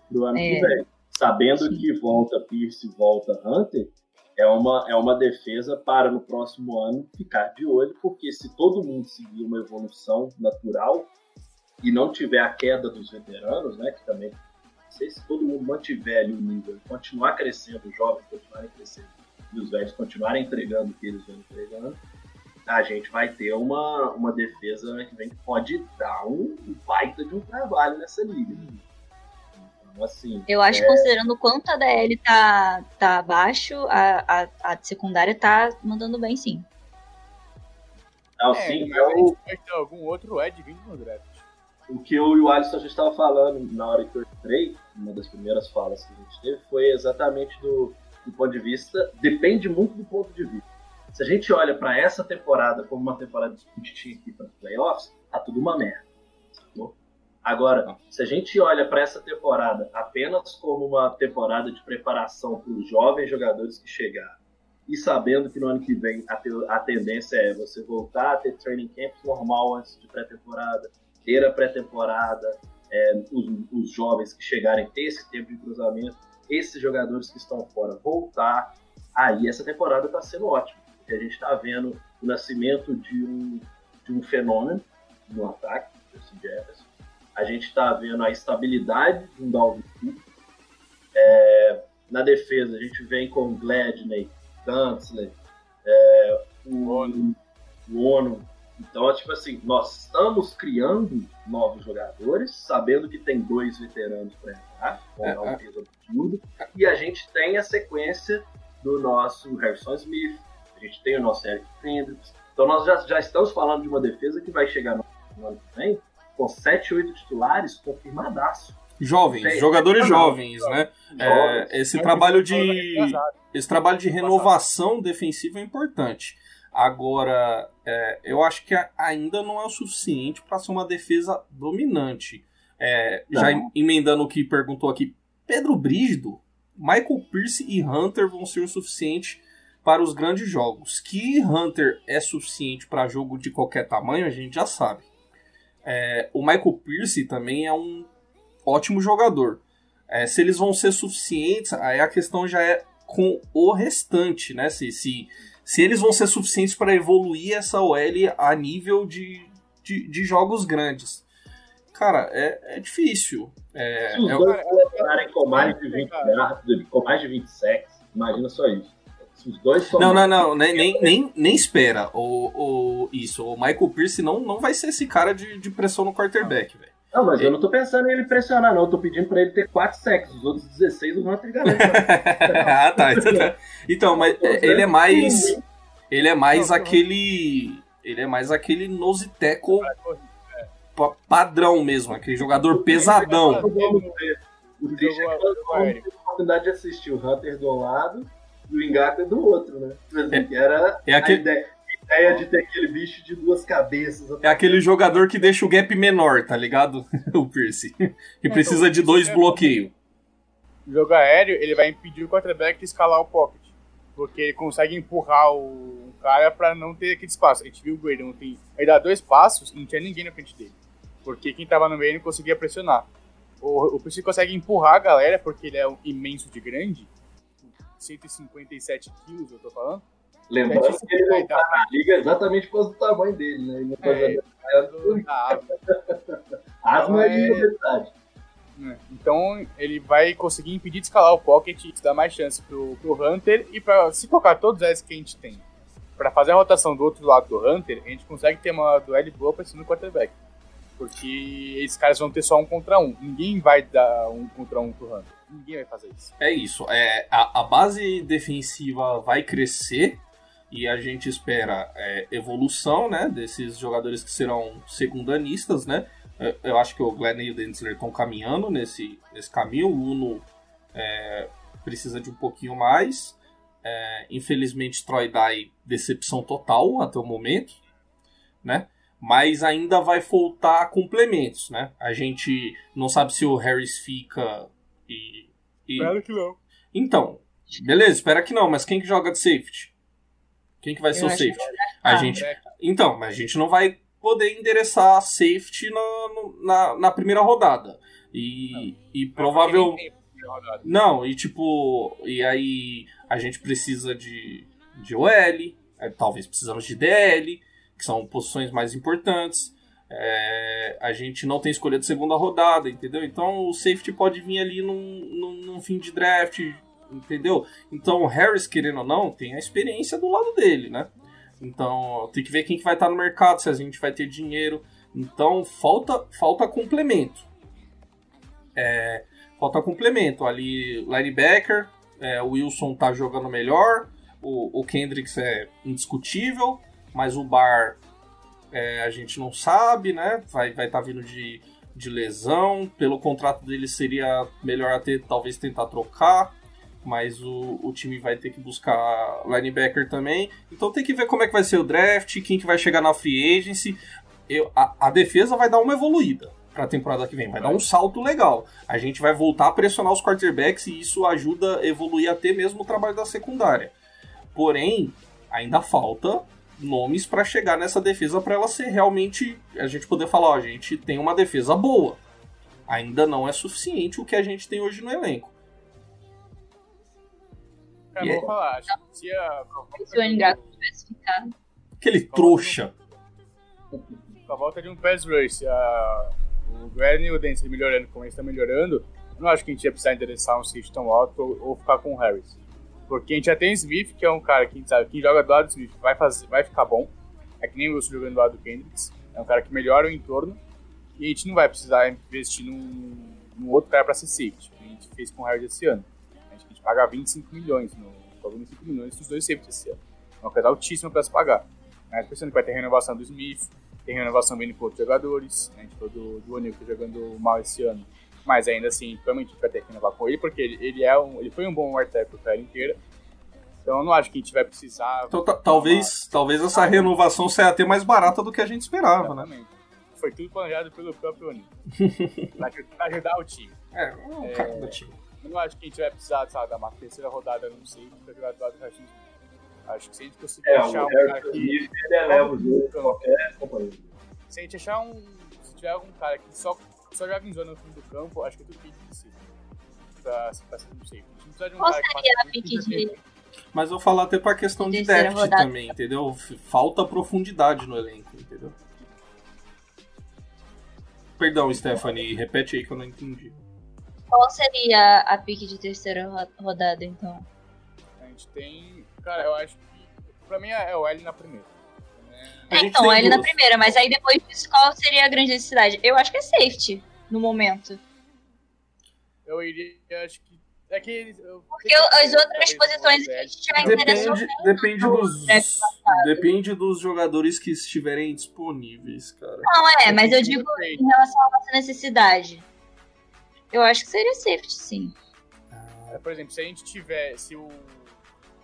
pro ano É. que vem. Sabendo Sim. que volta Pierce volta Hunter, é uma, é uma defesa para no próximo ano ficar de olho, porque se todo mundo seguir uma evolução natural e não tiver a queda dos veteranos, né, que também, não sei se todo mundo mantiver ali o nível, continuar crescendo, os jovens continuarem crescendo e os velhos continuarem entregando o que eles vêm entregando, a gente vai ter uma, uma defesa que vem que pode dar um baita de um trabalho nessa liga. Então, assim, Eu acho que considerando o quanto a DL tá, tá abaixo, a, a, a secundária tá mandando bem sim. não, É, sim, é gente vai ter algum outro Ed vindo no draft. O que eu e o Alisson já estava falando na hora que eu entrei, uma das primeiras falas que a gente teve, foi exatamente do, do ponto de vista, depende muito do ponto de vista. Se a gente olha para essa temporada como uma temporada que a gente tinha aqui para playoffs, tá tudo uma merda. sacou? Agora, se a gente olha para essa temporada apenas como uma temporada de preparação para os jovens jogadores que chegaram, e sabendo que no ano que vem a, a tendência é você voltar a ter training camps normal antes de pré-temporada, ter a pré-temporada, é, os, os jovens que chegarem ter esse tempo de cruzamento, esses jogadores que estão fora voltar, aí essa temporada está sendo ótima, porque a gente está vendo o nascimento de um, de um fenômeno no ataque, Justin Jefferson, a gente está vendo a estabilidade de um Dalvin Cook, É, na defesa a gente vem com Gladney, Dantzler, é, o o Ono. Então, é tipo assim, nós estamos criando novos jogadores, sabendo que tem dois veteranos para entrar, com É, um é. peso absurdo, e a gente tem a sequência do nosso Harrison Smith, a gente tem o nosso Eric Kendricks. Então, nós já, já estamos falando de uma defesa que vai chegar no, no ano que vem com 7, 8 titulares confirmadaço. Jovens, Sei. jogadores jovens, né? É, Jovens. esse trabalho de esse trabalho de renovação defensiva é importante. Agora, é, eu acho que ainda não é o suficiente para ser uma defesa dominante. É, já emendando o que perguntou aqui, Pedro Brígido, Michael Pierce e Hunter vão ser o suficiente para os grandes jogos. Que Hunter é suficiente para jogo de qualquer tamanho, a gente já sabe. É, o Michael Pierce também é um ótimo jogador. É, se eles vão ser suficientes, aí a questão já é com o restante, né? Se, se, se eles vão ser suficientes para evoluir essa OL a nível de, de, de jogos grandes. Cara, é, é difícil. É, Se os é- dois entrarem com mais de 20 yards, com mais de 20 sacks, imagina só isso. Se os dois Não, não, não, nem, nem, nem, nem espera o, o, isso. O Michael Pierce não, não vai ser esse cara de, de pressão no quarterback, velho. Não, mas eu não tô pensando em ele pressionar, não. Eu tô pedindo pra ele ter 4 sacks. Os outros 16 o Hunter garante. ah, tá. Então, tá. Então, mas é, ele é mais. Ele é mais aquele. Ele é mais aquele pa- padrão mesmo, aquele jogador pesadão. O triste é que a oportunidade de assistir o Hunter de um lado e o Ngaka do outro, né? Exemplo, que era É aquele- a ideia, ideia de ter aquele bicho de duas cabeças. É aquele jogador que deixa o gap menor, tá ligado? o Pierce. Que precisa de dois bloqueios. O jogo aéreo, ele vai impedir o quarterback de escalar o pocket. Porque ele consegue empurrar o, cara pra não ter aquele espaço. A gente viu o Grady ontem, ele dá dois passos e não tinha ninguém na frente dele. Porque quem tava no meio não conseguia pressionar. O, o Pierce consegue empurrar a galera, porque ele é um imenso de grande. 157 quilos, eu tô falando. Lembrando É, que ele não tá. tá na liga exatamente por causa do tamanho dele, né? Ele não tá É, jogando da ave. asma é- e verdade. né? Então ele vai conseguir impedir de escalar o pocket, isso dá mais chance pro, pro Hunter e para se colocar todos esses que a gente tem pra fazer a rotação do outro lado do Hunter, a gente consegue ter uma duelo boa pra cima do quarterback. Porque esses caras vão ter só um contra um. Ninguém vai dar um contra um pro Hunter. Ninguém vai fazer isso. É isso. É, a, a base defensiva vai crescer e a gente espera é, evolução né, desses jogadores que serão segundanistas, né? Eu, acho que o Glenn e o Denzler estão caminhando nesse, nesse caminho. O Uno é, precisa de um pouquinho mais. É, infelizmente, Troy Dye, decepção total até o momento, né? Mas ainda vai faltar complementos, né? A gente não sabe se o Harris fica e, e Claro que não. então, beleza, espera que não, mas quem que joga de safety? Quem que vai ser o safety? A gente, então, mas a gente não vai poder endereçar safety na, na, na primeira rodada. E, e provável. Não, e tipo, e aí a gente precisa de, de OL, é, talvez precisamos de DL, que são posições mais importantes. É, a gente não tem escolha de segunda rodada, entendeu? Então o safety pode vir ali num, num, num fim de draft, entendeu? Então o Harris, querendo ou não, tem a experiência do lado dele, né? Então tem que ver quem que vai estar no mercado, se a gente vai ter dinheiro. Então falta, falta complemento. É, falta complemento. Ali, linebacker, é, o Wilson tá jogando melhor, o, o Kendricks é indiscutível, mas o Bar é, a gente não sabe, né? Vai estar vai tá vindo de, de lesão. Pelo contrato dele seria melhor até talvez tentar trocar. Mas o, o time vai ter que buscar linebacker também. Então tem que ver como é que vai ser o draft, quem que vai chegar na free agency. Eu, a, a defesa vai dar uma evoluída para a temporada que vem. Vai dar um salto legal. A gente vai voltar a pressionar os quarterbacks e isso ajuda a evoluir até mesmo o trabalho da secundária. Porém, ainda falta nomes para chegar nessa defesa para ela ser realmente a gente poder falar, ó, a gente tem uma defesa boa. Ainda não é suficiente o que a gente tem hoje no elenco. É- vou falar, acho que se a, Se o Engaku tivesse ficado. Aquele trouxa. com a volta de um pass rush, a, o Glenn e o Dance melhorando como eles estão melhorando, eu não acho que a gente ia precisar endereçar um safety tão alto ou, ou ficar com o Harris. Porque a gente já tem Smith, que é um cara que a gente sabe, quem joga do lado do Smith vai, fazer, vai ficar bom. É que nem o Wilson jogando do lado do Kendricks. É um cara que melhora o entorno. E a gente não vai precisar investir num, num outro cara para ser safety. que A gente fez com o Harris esse ano. A gente, a gente paga 25 milhões, no, pagou 25 milhões nos dois safeties esse ano. É uma coisa altíssima para se pagar. Mas pensando que vai ter renovação do Smith, tem renovação vindo com outros jogadores. Né? A gente falou do, do O'Neal que tá jogando mal esse ano. Mas ainda assim, provavelmente a gente vai ter que renovar com ele, porque ele, ele, é um, ele foi um bom arteco a inteira. Então eu não acho que a gente vai precisar. Então, ta- talvez, talvez essa renovação saia até mais barata do que a gente esperava, né? Exatamente. Foi tudo planejado pelo próprio O'Neal. pra aju- pra ajudar o time. É, o cara do time. Eu não acho que a gente vai precisar, sabe, dar uma terceira rodada, não sei, pra jogar do lado do. Acho que se a gente conseguir É, achar um cara que. Ele eleva o jogo pra qualquer companhia. Se a gente achar um. Se tiver algum cara que só, só joga em zona no fundo do campo, acho que é tudo que a gente precisa. Pra, pra ser um safe. A gente não precisa de um Qual cara que seria a pique de. Mas eu vou falar até pra questão de rodada. também, entendeu? Falta profundidade no elenco, entendeu? Perdão, Stephanie, repete aí que eu não entendi. Qual seria a pique de terceira ro- rodada, então? A gente tem. Cara, eu acho que. Pra mim é o L na primeira. A É, gente então, ele na primeira, mas aí depois disso, qual seria a grande necessidade? Eu acho que é safety, no momento. Eu iria. Eu acho que. É que. eu- Porque as outras posições a L. gente já interessou. Depende, depende dos. Depende dos jogadores que estiverem disponíveis, cara. Não, é, mas eu digo em relação à nossa necessidade. Eu acho que seria safety, sim. É, Por exemplo, se a gente tiver. Se o.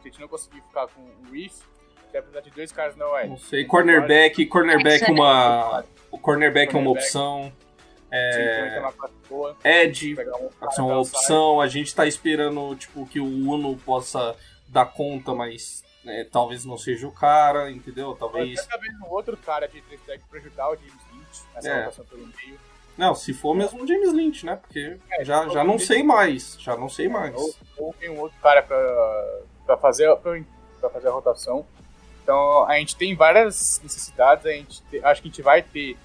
Se a gente não conseguir ficar com o Reef, vai precisar de dois caras na OL. Não sei, cornerback, cornerback é uma. O cornerback é uma Cornerback. opção. É... É, cara é uma opção. A gente tá esperando tipo, que o Uno possa dar conta, mas né, talvez não seja o cara, entendeu? Talvez. Talvez um outro cara de três tag pra ajudar o James Lynch nessa É. rotação pelo meio. Não, se for mesmo o James Lynch, né? Porque É, já, for já não sei mais. Já não sei mais. Ou, ou tem um outro cara pra, pra fazer. Pra, para fazer a rotação. Então a gente tem várias necessidades, a gente te- acho que a gente vai ter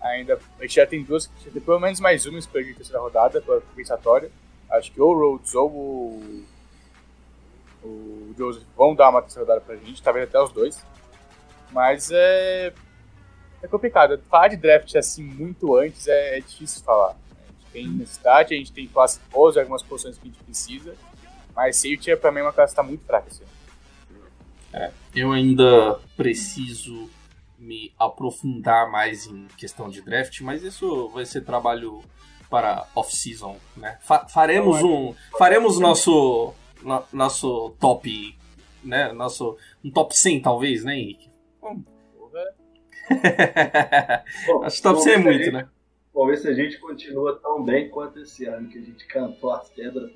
ainda. A gente já tem duas, a tem pelo menos mais uma escolha de terceira rodada para compensatória. Acho que ou o Rhodes ou o, o Joseph vão dar uma terceira rodada pra gente, talvez até os dois. Mas é. É complicado. Falar de draft assim muito antes é, é difícil falar. A gente tem necessidade, a gente tem classe boas algumas posições que a gente precisa. Mas safety é pra mim uma classe que tá muito fraca assim. Eu ainda preciso me aprofundar mais em questão de draft, mas isso vai ser trabalho para off-season, né? Fa- faremos um, faremos nosso no- nosso top, né? Nosso um top 100 talvez, né, Henrique? Vamos. Bom, Acho que top vamos 100 é muito, gente- né? Vamos ver se a gente continua tão bem quanto esse ano que a gente cantou as pedras.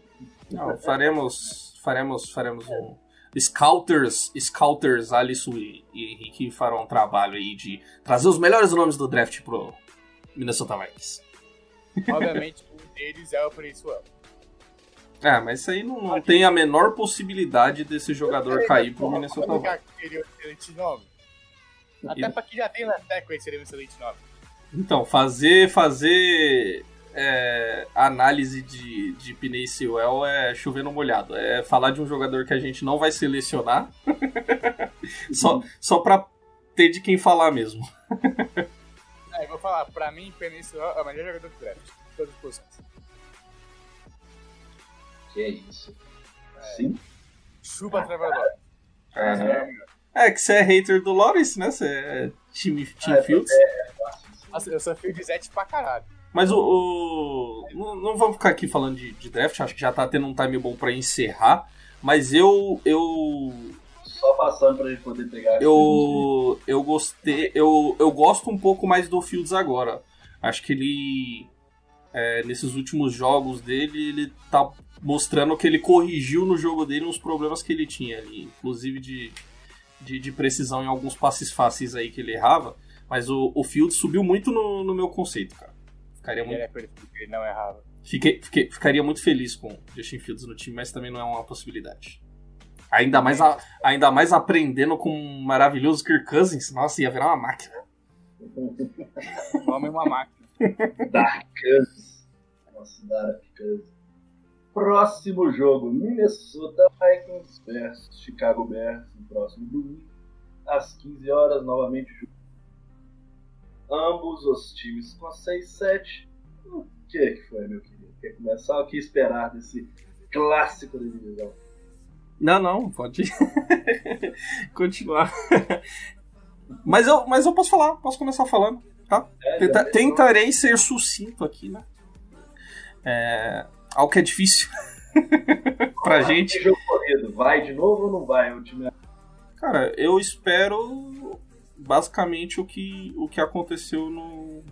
Não, faremos, faremos, faremos um Scouters, Scouters, Alisson e, e Henrique farão um trabalho aí de trazer os melhores nomes do draft pro Minnesota Vikings. Obviamente, um deles é o Princeton. É, mas isso aí não, não tem a menor possibilidade desse jogador cair pro Minnesota Vikings. Até pra que já tem na Teco seria um excelente nome. Então, fazer fazer é, análise de, de Piney Sewell é chover no molhado. É falar de um jogador que a gente não vai selecionar só, só pra ter de quem falar mesmo. É, eu vou falar, pra mim, Peninsula é o melhor jogador do draft. em Todas as posições. Que é isso? Sim. Chupa Trevor Lawrence. É. É que você é hater do Lawrence, né? Você é time, team É, Fields. Nossa, eu sou Zete pra caralho. Mas o. o- não, não vamos ficar aqui falando de, de draft, acho que já tá tendo um time bom pra encerrar. Mas eu. Eu. Só passando pra gente poder pegar. Eu. Eu gostei. Eu, eu gosto um pouco mais do Fields agora. Acho que ele. é, nesses últimos jogos dele, ele tá mostrando que ele corrigiu no jogo dele uns problemas que ele tinha ali. Inclusive de, de, de precisão em alguns passes fáceis aí que ele errava. Mas o, o Fields subiu muito no, no meu conceito, cara. Ficaria muito Ele é perfeito, ele não errava. Fiquei, fiquei- ficaria muito feliz com Justin Fields no time, mas também não é uma possibilidade. Ainda mais, a- ainda mais aprendendo com um maravilhoso Kirk Cousins. Nossa, ia virar uma máquina. O homem é uma máquina. Dark Cousins. Nossa, Dark Cousins. Próximo jogo: Minnesota Vikings versus Chicago Bears no próximo domingo, às 15 horas. Novamente, jogo. ambos os times com 6-7. O que, que foi, meu querido? Quer começar? O que esperar desse clássico da divisão? Não, não, pode continuar. mas, eu, mas eu posso falar, posso começar falando, tá? É, Tenta- tentarei ser sucinto aqui, né? É, algo que é difícil pra gente. Que jogo corrido? Vai de novo ou não vai? Time Cara, eu espero basicamente o que, o que aconteceu no,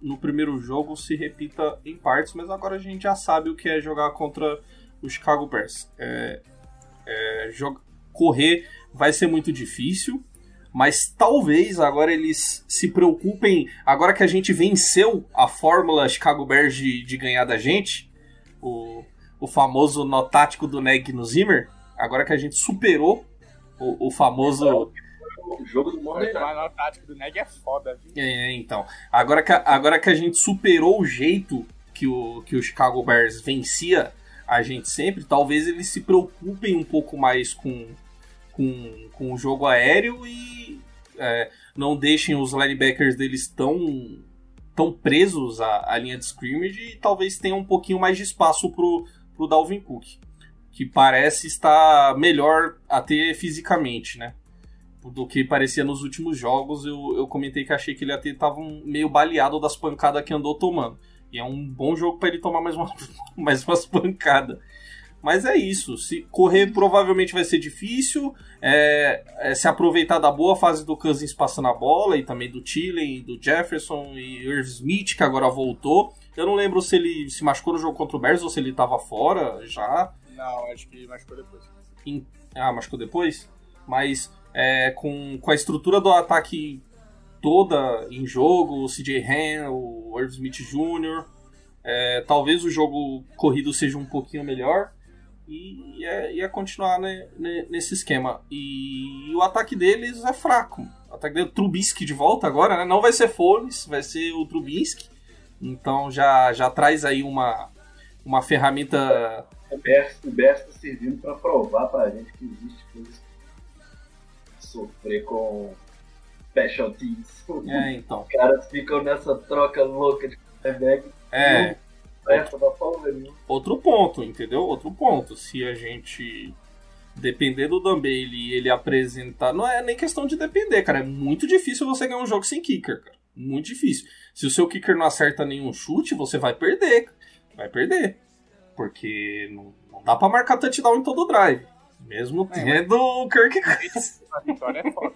no primeiro jogo se repita em partes, mas agora a gente já sabe o que é jogar contra o Chicago Bears. É, é, joga- correr vai ser muito difícil, mas talvez agora eles se preocupem. Agora que a gente venceu a fórmula Chicago Bears de, de ganhar da gente, o, o famoso nó tático do Neg no Zimmer, agora que a gente superou o, o famoso. o jogo do maior tático do Neg é foda, viu? É, então. Agora que, a- agora que a gente superou o jeito que o, que o Chicago Bears vencia a gente sempre, talvez eles se preocupem um pouco mais com, com, com o jogo aéreo e é, não deixem os linebackers deles tão, tão presos à, à linha de scrimmage e talvez tenham um pouquinho mais de espaço pro, pro Dalvin Cook, que parece estar melhor até fisicamente, né? do que parecia nos últimos jogos. Eu, eu comentei que achei que ele até estava meio baleado das pancadas que andou tomando. E é um bom jogo para ele tomar mais, uma, mais umas pancadas. Mas é isso. Se correr provavelmente vai ser difícil. É, é se aproveitar da boa fase do Cousins passando a bola e também do Tillen, do Jefferson e Irv Smith que agora voltou. Eu não lembro se ele se machucou no jogo contra o Bears ou se ele estava fora já. Não, acho que machucou depois. Em- Ah, machucou depois? Mas é, com, com a estrutura do ataque toda em jogo, o CJ Ham, o Irv Smith Jr., é, talvez o jogo corrido seja um pouquinho melhor. E ia, ia continuar né, nesse esquema. E o ataque deles é fraco. O ataque dele, Trubisky de volta agora, né? Não vai ser Foles, vai ser o Trubisky. Então já, já traz aí uma, uma ferramenta. O Bears, o Bears tá servindo pra provar pra gente que existe coisas que sofrer com special teams. É, então. Os caras ficam nessa troca louca de quarterback. É. Outro ponto, entendeu? Outro ponto. Se a gente depender do Dan Bailey e ele apresentar. Não é nem questão de depender, cara. É muito difícil você ganhar um jogo sem kicker, cara. Muito difícil. Se o seu kicker não acerta nenhum chute, você vai perder. Vai perder. Porque não, não dá pra marcar touchdown em todo o drive. Mesmo É, tendo o Kirk Cousins. A vitória é foda.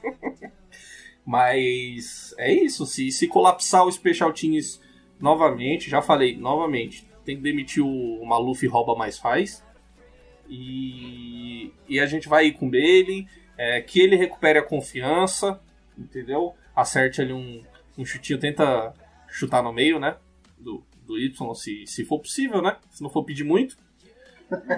Mas é isso. Se, se colapsar o Special Teams novamente, já falei, novamente, tem que demitir o, o Maluf rouba mais faz. E, e a gente vai ir com ele. é, que ele recupere a confiança, entendeu? Acerte ali um, um chutinho, tenta chutar no meio, né? Do, do Y, se, se for possível, né? Se não for pedir muito,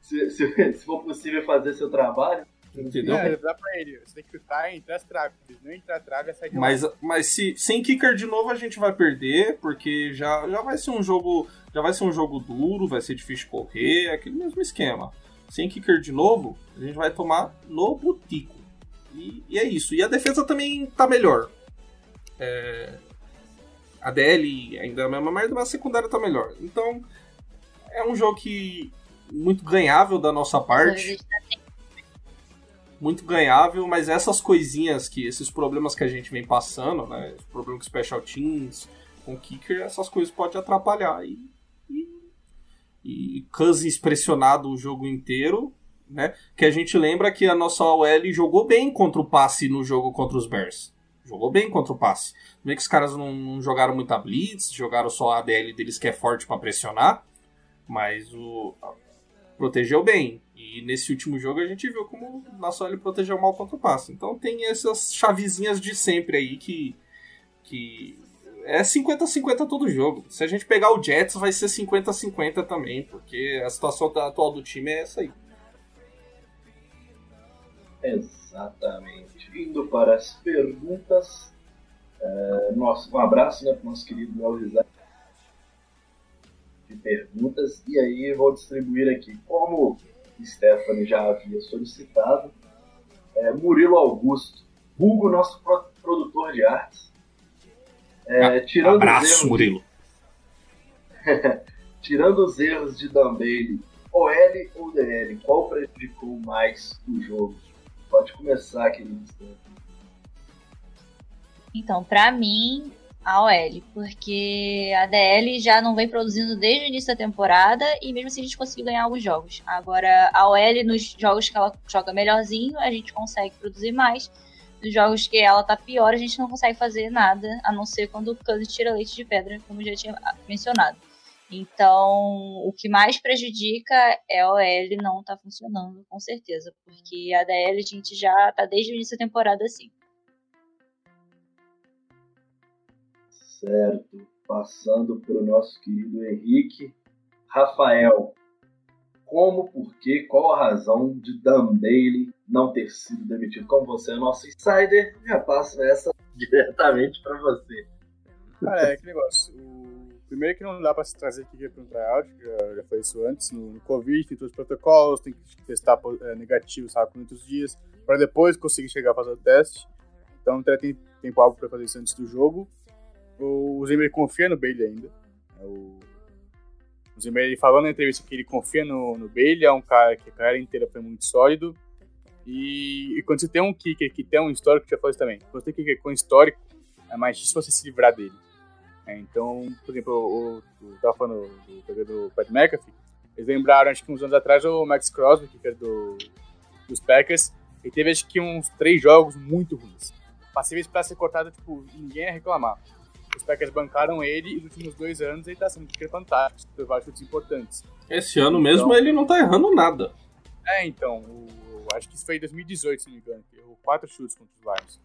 Se, se- se for possível fazer seu trabalho, entendeu? É, dá pra ele. Você tem que chutar e entrar as traves. Não entrar a trave, é sair de lá. Mas, mas se sem kicker de novo a gente vai perder, porque já, já vai ser um jogo. Já vai ser um jogo duro, vai ser difícil de correr, é aquele mesmo esquema. Sem kicker de novo, a gente vai tomar no butico. E, e é isso. E a defesa também tá melhor. É, a DL ainda é a mesma merda, mas a secundária tá melhor. Então, é um jogo que muito ganhável da nossa parte muito ganhável, mas essas coisinhas que, esses problemas que a gente vem passando, né? Problema com special teams, com kicker, essas coisas podem atrapalhar. E, e, e Cousins pressionado o jogo inteiro, né? Que a gente lembra que a nossa OL jogou bem contra o passe no jogo contra os Bears. Jogou bem contra o passe. Vê que os caras não, não jogaram muita blitz, jogaram só a ADL deles que é forte para pressionar, mas o protegeu bem. E nesse último jogo a gente viu como o nosso OL protegeu mal contra o passe. Então tem essas chavezinhas de sempre aí que. que é 50-50 todo jogo. Se a gente pegar o Jets, vai ser 50-50 também, porque a situação atual do time é essa aí. Exatamente. Indo para as perguntas. é, nosso, um abraço né, para o nosso querido Léo de perguntas. E aí vou distribuir aqui. Como Stephanie já havia solicitado, é, Murilo Augusto, vulgo nosso pro- produtor de artes. É, tirando, os Abraço, erros, Murilo. tirando os erros de Dan Bailey, OL ou DL, qual prejudicou mais o jogo? Pode começar, querido Stephanie. Então, pra mim, a OL, porque a DL já não vem produzindo desde o início da temporada e mesmo assim a gente conseguiu ganhar alguns jogos. Agora, a OL, nos jogos que ela joga melhorzinho, a gente consegue produzir mais. Nos jogos que ela tá pior, a gente não consegue fazer nada, a não ser quando o Cousins tira leite de pedra, como já tinha mencionado. Então, o que mais prejudica é a OL não tá funcionando, com certeza, porque a DL a gente já tá desde o início da temporada assim. Certo. Passando para o nosso querido Henrique. Rafael, como, por quê, qual a razão de Dan Bailey não ter sido demitido? Como você é nosso insider, já passo essa diretamente para você. Cara, é que negócio. O... Primeiro que não dá pra se trazer kicker para um tryout, já, já foi isso antes. No, no Covid tem todos os protocolos, tem que testar é, negativo, sabe, por muitos dias, para depois conseguir chegar a fazer o teste. Então tem tempo algo para fazer isso antes do jogo. O Zimmer confia no Bailey ainda. É O, o Zimmer ele falou na entrevista que ele confia no, no Bailey, é um cara que a carreira inteira foi muito sólido. E, e quando você tem um kicker que tem um histórico, já falou isso também, quando você tem kicker com histórico, é mais difícil você se livrar dele. É, então, por exemplo, o, o, eu tava falando do, do, do Pat McAfee, eles lembraram, acho que uns anos atrás, o Max Crosby, era do, dos Packers, ele teve acho que uns três jogos muito ruins. Passíveis pra ser cortado, tipo, ninguém ia reclamar. Os Packers bancaram ele e nos últimos dois anos ele tá sendo um fantástico, teve vários chutes importantes. Esse ano mesmo Então- ele não tá errando nada. É, então, o- acho que isso foi em 2018, se não me engano, que errou quatro chutes contra os Lions.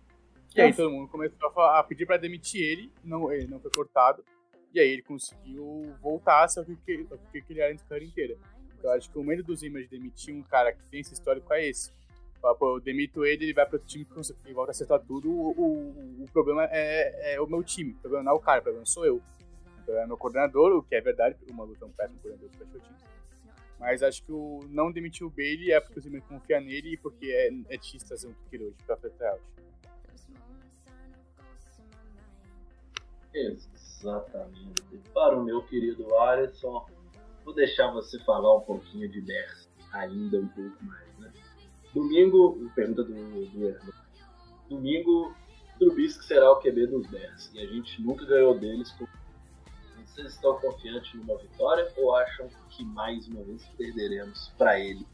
E aí todo mundo começou a, a pedir pra demitir ele, não, ele não foi cortado, e aí ele conseguiu voltar a ser o que, ele era na carreira inteira. Eu acho que o medo do Zimmer de demitir um cara que tem esse histórico é esse. Fala, Pô, eu demito ele, ele vai pro outro time que volta a acertar tudo. O, o, o problema é, é o meu time. O problema não é o cara, o problema sou eu. O problema é meu coordenador, o que é verdade, o Maluco é um péssimo coordenador de special teams. Mas acho que o não demitir o Bailey é porque o Zimmer confia nele e porque é, é difícil trazer um kicker hoje frente out. Exatamente. Para o meu querido Alisson, vou deixar você falar um pouquinho de Bears, ainda um pouco mais? Domingo, pergunta do, do. Domingo, Trubisky será o QB dos Bears e a gente nunca ganhou deles. com- Vocês estão confiantes numa vitória ou acham que mais uma vez perderemos para ele?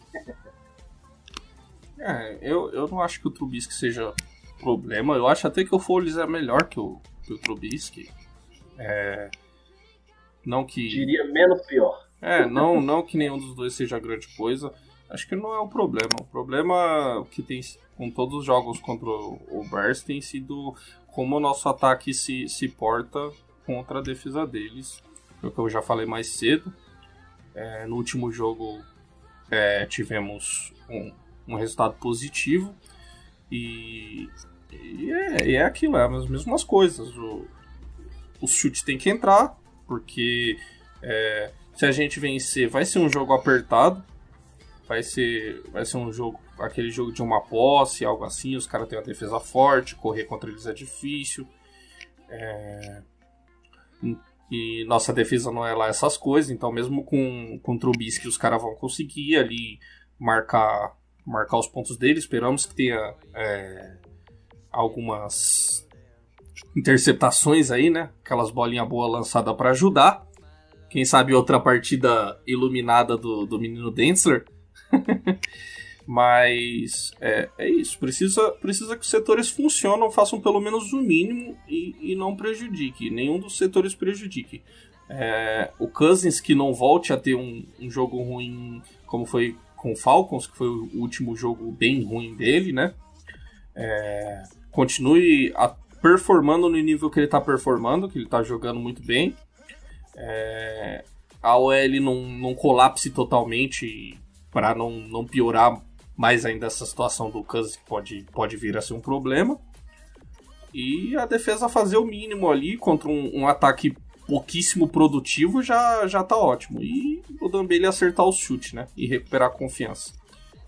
É, eu, eu não acho que o Trubisky seja problema. Eu acho até que o Foles é melhor que o, que o Trubisky. É, não que. Diria menos pior. É, não, não que nenhum dos dois seja grande coisa. Acho que não é o problema. O problema que tem com todos os jogos contra o Bears tem sido como o nosso ataque se, se porta contra a defesa deles. É o que eu já falei mais cedo. É, no último jogo é, tivemos um, um resultado positivo e, e é, é aquilo, é as mesmas coisas. O, o chute tem que entrar, porque é, se a gente vencer, vai ser um jogo apertado. Vai ser, vai ser um jogo, aquele jogo de uma posse, algo assim. Os caras têm uma defesa forte, correr contra eles é difícil. É, e nossa defesa não é lá essas coisas, então mesmo com, com Trubisky os caras vão conseguir ali marcar, marcar os pontos dele. Esperamos que tenha é, algumas interceptações aí, né? Aquelas bolinhas boas lançadas para ajudar. Quem sabe outra partida iluminada do, do menino Densler. Mas é, é isso. Precisa, precisa que os setores funcionem, façam pelo menos o mínimo e, e não prejudique. Nenhum dos setores prejudique. É, o Cousins que não volte a ter um, um jogo ruim como foi com o Falcons, que foi o último jogo bem ruim dele, né? É, continue a- performando no nível que ele tá performando, que ele tá jogando muito bem. É, a OL não, não colapse totalmente para não, não piorar mais ainda essa situação do Cousins que pode, pode vir a ser um problema. E a defesa fazer o mínimo ali contra um, um ataque pouquíssimo produtivo já, já tá ótimo. E o Dambele acertar o chute, né? E recuperar a confiança.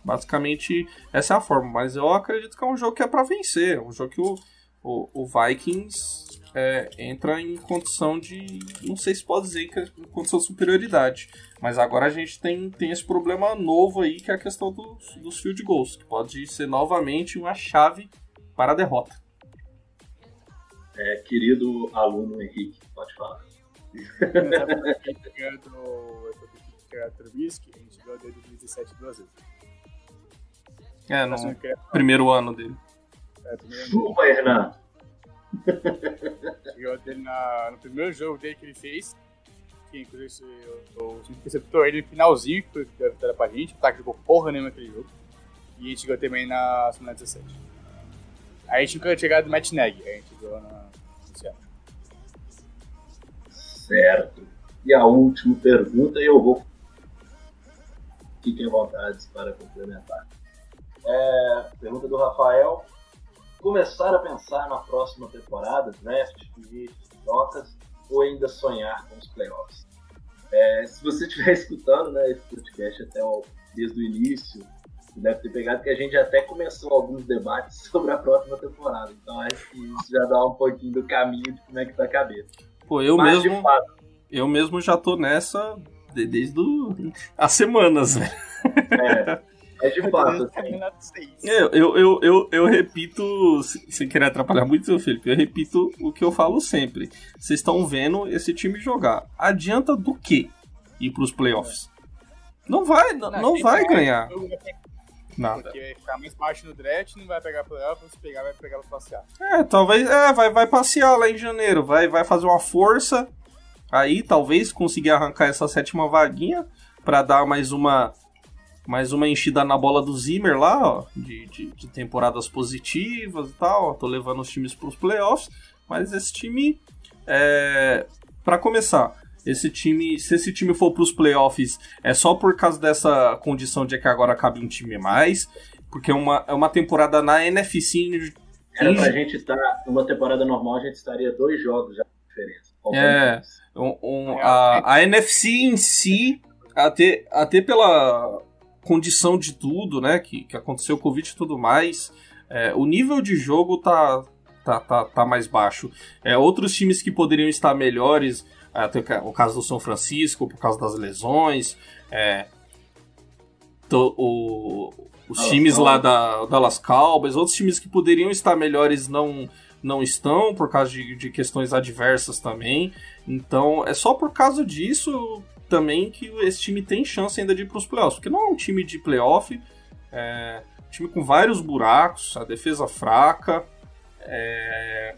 Basicamente, essa é a forma. Mas eu acredito que é um jogo que é para vencer. É um jogo que o, o, o Vikings é, entra em condição de. Não sei se pode dizer que é em condição de superioridade. Mas agora a gente tem, tem esse problema novo aí, que é a questão dos, dos field goals. Que pode ser novamente uma chave para a derrota. É, querido aluno Henrique, pode falar. O Trubisky, a gente ganhou desde 2017 duas vezes. É, no primeiro ano dele. é, primeiro- Chupa, Hernan. Ganhou dele na- no primeiro jogo dele que ele fez. Que inclusive time receptor ele no finalzinho, que foi a vitória pra gente. O ataque jogou porra nenhuma naquele jogo. E a gente ganhou também na semana 17. Aí a gente nunca chegado no Matt Neg. A gente ganhou na. ano. Certo. E a última pergunta, eu vou. Fiquem à vontade para complementar. É, pergunta do Rafael. Começar a pensar na próxima temporada, draft, free agents, trocas, ou ainda sonhar com os playoffs? É, se você estiver escutando né, esse podcast até o, desde o início, deve ter pegado que a gente até começou alguns debates sobre a próxima temporada. Então acho que isso já dá um pouquinho do caminho de como é que tá a cabeça. Pô, eu Mas, mesmo. fato, Eu mesmo já tô nessa de- desde do... as semanas. É, é de fato, assim. Terminado seis. Eu, eu, eu, eu, eu repito, se- sem querer atrapalhar muito, seu Felipe, eu repito o que eu falo sempre. Vocês estão vendo esse time jogar. Adianta do quê ir pros playoffs? Não vai, não, não quem vai vai, ganhar nada. Porque vai ficar mais baixo no draft, não vai pegar playoff, se pegar, vai pegar pra passear. É, talvez, é, vai, vai passear lá em janeiro, vai, vai fazer uma força, aí talvez conseguir arrancar essa sétima vaguinha pra dar mais uma mais uma enchida na bola do Zimmer lá, ó, de, de, de temporadas positivas e tal, ó, tô levando os times pros playoffs, mas esse time, é, para começar, esse time, se esse time for pros playoffs, é só por causa dessa condição de que agora cabe um time a mais, porque é uma, é uma temporada na NFC. Era pra gente estar, numa temporada normal, a gente estaria dois jogos já de diferença. É. Um- um- a, a NFC em si, até, até pela condição de tudo, né, que, que aconteceu o Covid e tudo mais, é, o nível de jogo tá, tá, tá, tá mais baixo. É, outros times que poderiam estar melhores, até o ca- o caso do São Francisco, por causa das lesões, é, to- o- os Dallas times lá da Dallas Cowboys, outros times que poderiam estar melhores não, não estão, por causa de, de questões adversas também. Então, é só por causa disso também que esse time tem chance ainda de ir para os playoffs. Porque não é um time de playoff, é um time com vários buracos, a defesa fraca. É...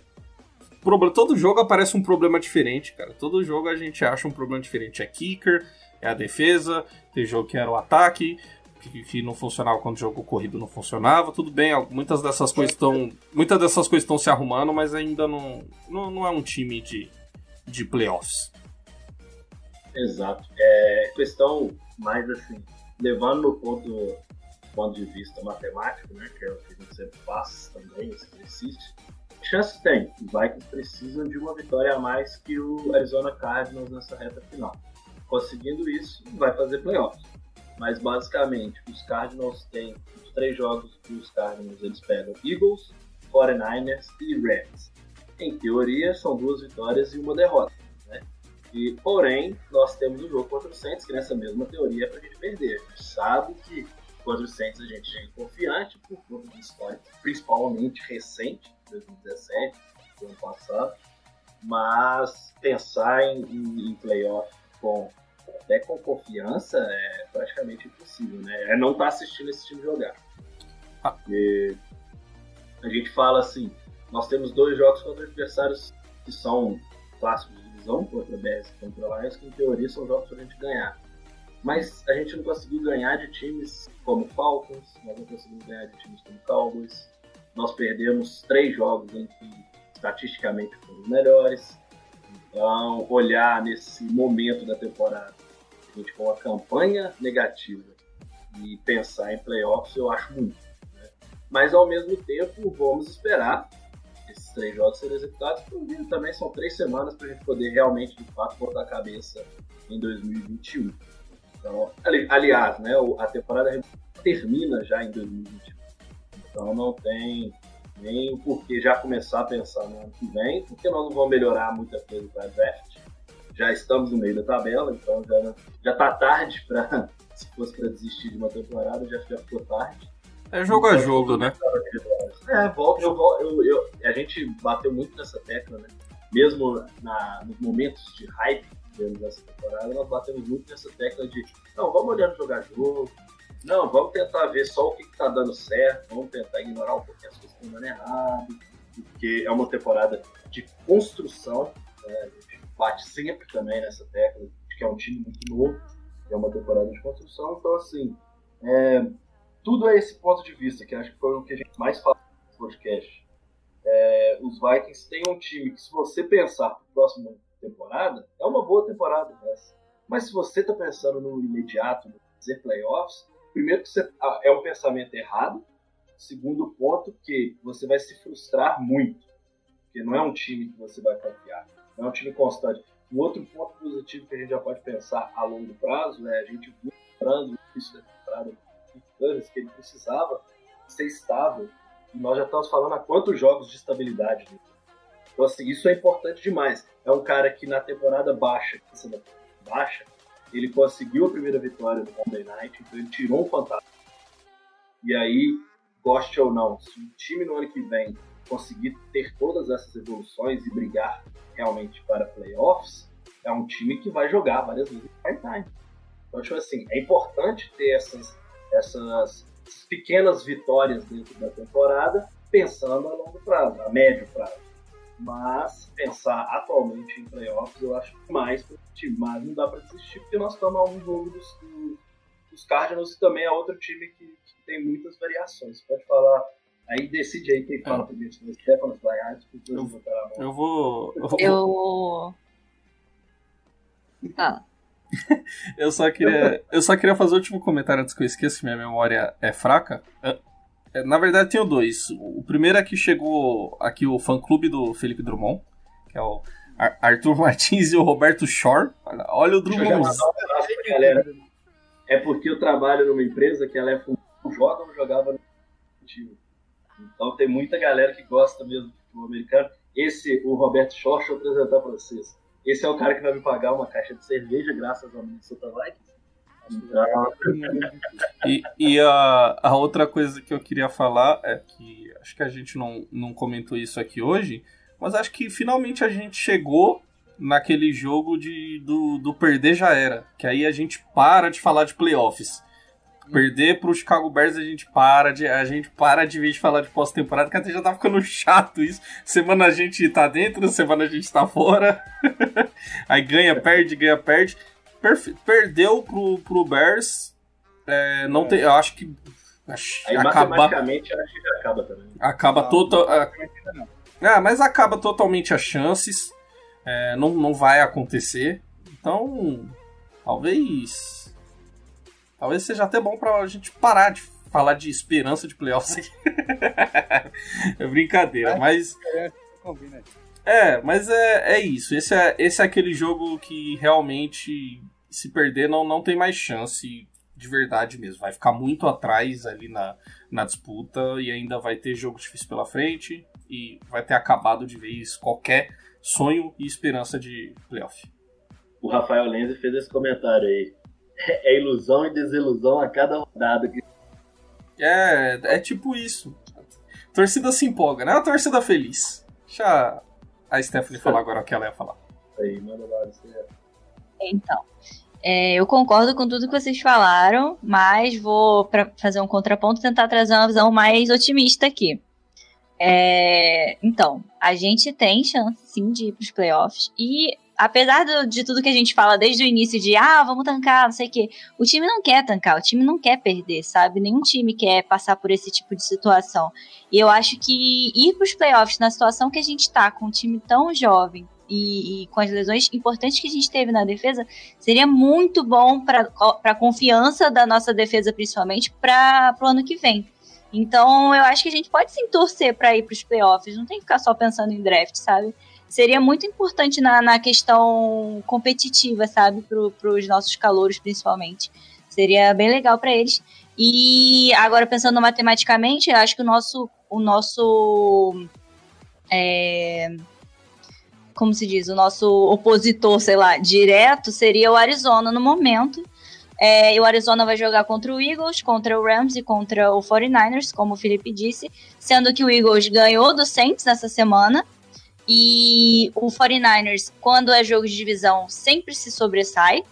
Todo jogo aparece um problema diferente, cara. Todo jogo a gente acha um problema diferente. É kicker, é a defesa, tem jogo que era o ataque, que, que não funcionava quando o jogo corrido não funcionava. Tudo bem, muitas dessas coisas estão. Muitas dessas coisas estão se arrumando, mas ainda não, não, não é um time de, de playoffs. Exato. É questão mais assim, levando no ponto, ponto de vista matemático, né, que é o que a gente sempre faz também, esse exercício, chance tem. Os Vikings precisam de uma vitória a mais que o Arizona Cardinals nessa reta final. Conseguindo isso, vai fazer playoffs. Mas basicamente, os Cardinals têm os três jogos que os Cardinals eles pegam Eagles, 49ers e Rams. Em teoria, são duas vitórias e uma derrota. E, porém, nós temos o jogo contra o Saints, que nessa mesma teoria é pra gente perder. A gente sabe que contra o Saints a gente é confiante por conta do histórico, principalmente recente, 2017, do ano passado. Mas pensar em, em, em playoff com, até com confiança é praticamente impossível, né? É não estar assistindo esse time jogar. Ah. Porque a gente fala assim, nós temos dois jogos contra adversários que são clássicos de divisão, contra BS e contra Lions, que em teoria são jogos pra gente ganhar. Mas a gente não conseguiu ganhar de times como Falcons, nós não conseguimos ganhar de times como Cowboys. Nós perdemos três jogos em que estatisticamente foram os melhores. Então, olhar nesse momento da temporada, a gente com uma campanha negativa e pensar em playoffs, eu acho muito. né? Mas ao mesmo tempo, vamos esperar três jogos serem executados, porque também são três semanas para a gente poder realmente, de fato, botar a cabeça em 2021. Então, ali- aliás, né, a temporada termina já em 2021. Então não tem nem o porquê já começar a pensar no ano que vem, porque nós não vamos melhorar muita coisa para draft. Já estamos no meio da tabela, então já, já tá tarde para se fosse para desistir de uma temporada, já, já ficou tarde. É jogo a jogo, né? É, volta, eu, eu, eu, a gente bateu muito nessa tecla, né? Mesmo na, nos momentos de hype dessa temporada, nós batemos muito nessa tecla de não, vamos olhar no jogar jogo, não, vamos tentar ver só o que, que tá dando certo, vamos tentar ignorar um pouquinho as coisas que estão dando errado, porque é uma temporada de construção, né? a gente bate sempre também nessa tecla de que é um time muito novo, é uma temporada de construção, então assim, é, tudo é esse ponto de vista, que acho que foi o que a gente mais falou nesse podcast. É, os Vikings têm um time que, se você pensar para a próxima temporada, é uma boa temporada essa. Mas se você está pensando no imediato, no fazer playoffs, primeiro que você, ah, é um pensamento errado. Segundo ponto, que você vai se frustrar muito. Porque não é um time que você vai confiar. Não é um time constante. Um outro ponto positivo que a gente já pode pensar a longo prazo é a gente no início da temporada anos que ele precisava ser estável. E nós já estamos falando há quantos jogos de estabilidade. dele. Então, assim, isso é importante demais. É um cara que na temporada baixa, baixa, ele conseguiu a primeira vitória no Monday Night, então ele tirou um fantasma. E aí, goste ou não, se o time no ano que vem conseguir ter todas essas evoluções e brigar realmente para playoffs, é um time que vai jogar várias vezes em time. Então, tipo assim, é importante ter essas, essas pequenas vitórias dentro da temporada, pensando a longo prazo, a médio prazo. Mas pensar atualmente em playoffs, eu acho mais positivo. Mas não dá para desistir, porque nós estamos a um jogo dos, dos Cardinals e também é outro time que, que tem muitas variações. Pode falar. Aí decide aí quem fala primeiro, se é Stefano Flyard, que os dois Eu- botaram a mão. Eu vou. Eu vou, Eu. Fala. Eu só queria, eu só queria fazer o último comentário antes que eu esqueça, minha memória é fraca. É, é, Na verdade, tenho dois. O primeiro é que chegou aqui o fã-clube do Felipe Drummond, que é o Ar- Arthur Martins e o Roberto Shore. Olha, o Drummond. um. É porque eu trabalho numa empresa que ela é joga ou jogava no time. Então tem muita galera que gosta mesmo de futebol americano. Esse, o Roberto Shaw, deixa eu apresentar pra vocês. Esse é o cara que vai me pagar uma caixa de cerveja graças ao Minnesota Vikings. E, e a, a outra coisa que eu queria falar é que acho que a gente não, não comentou isso aqui hoje, mas acho que finalmente a gente chegou naquele jogo de, do, do perder já era. Que aí a gente para de falar de playoffs. Perder pro Chicago Bears a gente para de a gente para de vez de falar de pós-temporada, que até já tá ficando chato isso. Semana a gente tá dentro, semana a gente tá fora. aí ganha, perde, ganha, perde. Perfe- perdeu pro, pro Bears. É, não tem, eu acho que acho- aí acaba, matematicamente eu acho que acaba também. acaba Não, total, ah, mas acaba totalmente as chances. É, não, não vai acontecer. Então, talvez. Talvez seja até bom pra gente parar de falar de esperança de playoffs aqui. é brincadeira, mas. Combina. É, mas é, é isso. Esse é, esse é aquele jogo que realmente, se perder, não, não tem mais chance de verdade mesmo. Vai ficar muito atrás ali na, na disputa e ainda vai ter jogo difícil pela frente e vai ter acabado de vez qualquer sonho e esperança de playoff. O Rafael Lenz fez esse comentário aí. É ilusão e desilusão a cada rodada. que- É, é tipo isso. A torcida se empolga, né? É uma torcida feliz. Deixa a Stephanie falar agora o que ela ia falar. Aí, manda lá. Você... Então, é, eu concordo com tudo que vocês falaram, mas vou, para fazer um contraponto, tentar trazer uma visão mais otimista aqui. É, então, a gente tem chance sim de ir para os playoffs e apesar do- de tudo que a gente fala desde o início de ah, vamos tancar, não sei o quê, o time não quer tancar, o time não quer perder, sabe? Nenhum time quer passar por esse tipo de situação. E eu acho que ir para os playoffs na situação que a gente tá, com um time tão jovem e, e com as lesões importantes que a gente teve na defesa, seria muito bom para a confiança da nossa defesa, principalmente, para o ano que vem. Então, eu acho que a gente pode sim torcer para ir para os playoffs, não tem que ficar só pensando em draft, sabe? Seria muito importante na, na questão competitiva, sabe? Para os nossos calouros, principalmente. Seria bem legal para eles. E agora, pensando matematicamente, eu acho que o nosso. O nosso é, como se diz, o nosso opositor, sei lá, direto seria o Arizona no momento. É, e o Arizona vai jogar contra o Eagles, contra o Rams e contra o 49ers, como o Felipe disse, sendo que o Eagles ganhou do Saints nessa semana. E o 49ers, quando é jogo de divisão, sempre se sobressai.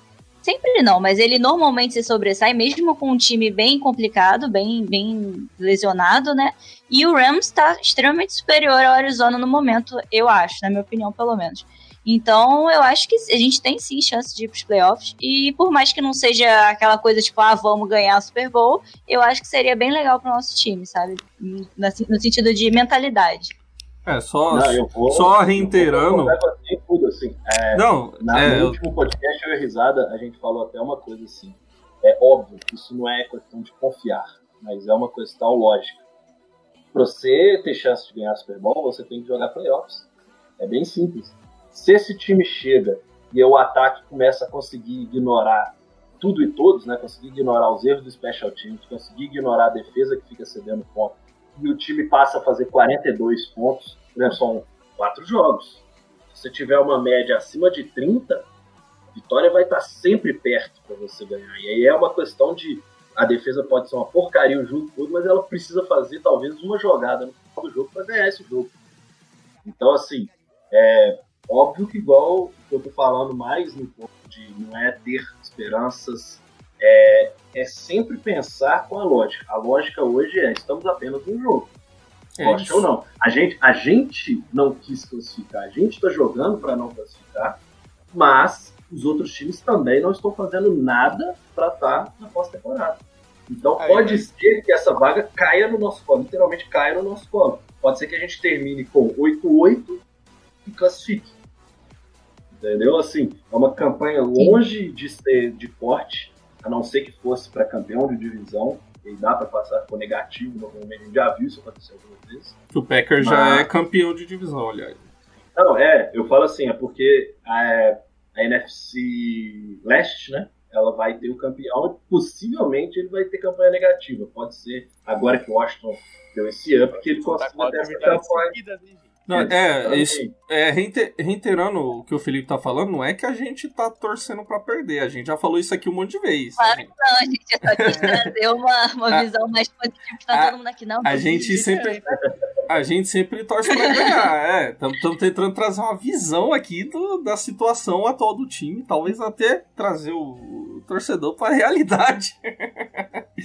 Sempre não, mas ele normalmente se sobressai, mesmo com um time bem complicado, bem, bem lesionado, né? E o Rams está extremamente superior ao Arizona no momento, eu acho, na minha opinião, pelo menos. Então, eu acho que a gente tem sim chance de ir para os playoffs. E por mais que não seja aquela coisa tipo, ah, vamos ganhar a Super Bowl, eu acho que seria bem legal para o nosso time, sabe? No sentido de mentalidade. É, só, Não, vou, só reiterando. tudo, assim. É, Não, Na, é, no último podcast, eu e a Risada, a gente falou até uma coisa assim. É óbvio que isso não é questão de confiar, mas é uma questão lógica. Pra você ter chance de ganhar Super Bowl, você tem que jogar playoffs. É bem simples. Se esse time chega e o ataque começa a conseguir ignorar tudo e todos, né? Conseguir ignorar os erros do special teams, conseguir ignorar a defesa que fica cedendo ponto, e o time passa a fazer 42 pontos, né? São quatro jogos. Se tiver uma média acima de 30, a vitória vai estar sempre perto para você ganhar. E aí é uma questão de a defesa pode ser uma porcaria o jogo todo, mas ela precisa fazer talvez uma jogada no final do jogo para ganhar esse jogo. Então, assim, é óbvio que igual eu tô falando mais no ponto de não é ter esperanças, é, é sempre pensar com a lógica. A lógica hoje é estamos apenas num jogo. é Gosta ou não. A gente, a gente não quis classificar, a gente está jogando para não classificar, mas os outros times também não estão fazendo nada para estar na pós-temporada. Então Aí, pode né? ser que essa vaga caia no nosso colo, literalmente caia no nosso colo. Pode ser que a gente termine com 8-8 e classifique. Entendeu? Assim, é uma campanha longe de ser de corte, a não ser que fosse para campeão de divisão. E dá para passar por negativo, a gente já viu isso acontecer algumas vezes. Que o Packers já Mas- é campeão de divisão, aliás. Não, é, eu falo assim, é porque a, a NFC Leste, né? Ela vai ter o campeão e possivelmente ele vai ter campanha negativa. Pode ser agora que o Washington deu esse up que ele consiga ter essa campanha. seguidas, hein, gente? Não, é, Exatamente. isso, é, reiter- reiterando o que o Felipe tá falando, não é que a gente tá torcendo pra perder, a gente já falou isso aqui um monte de vezes. Claro que não, a gente só quis trazer uma, uma A- visão mais positiva que tá a- todo mundo aqui. Não, a gente dizer, sempre- A gente sempre torce pra ganhar, é. Estamos tentando trazer uma visão aqui do- da situação atual do time, talvez até trazer o torcedor pra realidade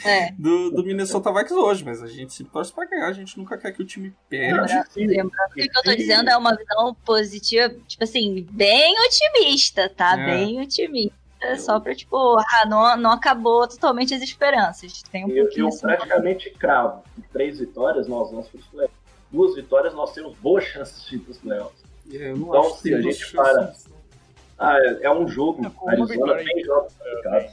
É. do, do Minnesota Vikings hoje, mas a gente sempre torce pra ganhar, a gente nunca quer que o time perde. Lembrando, Sim. lembrando que o que eu tô dizendo é uma visão positiva, tipo assim, bem otimista, tá? É. Bem otimista. Só pra, tipo, ah, não, não acabou totalmente as esperanças. Tem um Eu, pouquinho eu assim. praticamente cravo. Em três vitórias, nós vamos para os playoffs. Duas vitórias, nós temos boas chances de ir para os playoffs. Não Então, se a gente para-. Ah, é, é um jogo. É, Arizona vitória tem jogos complicados.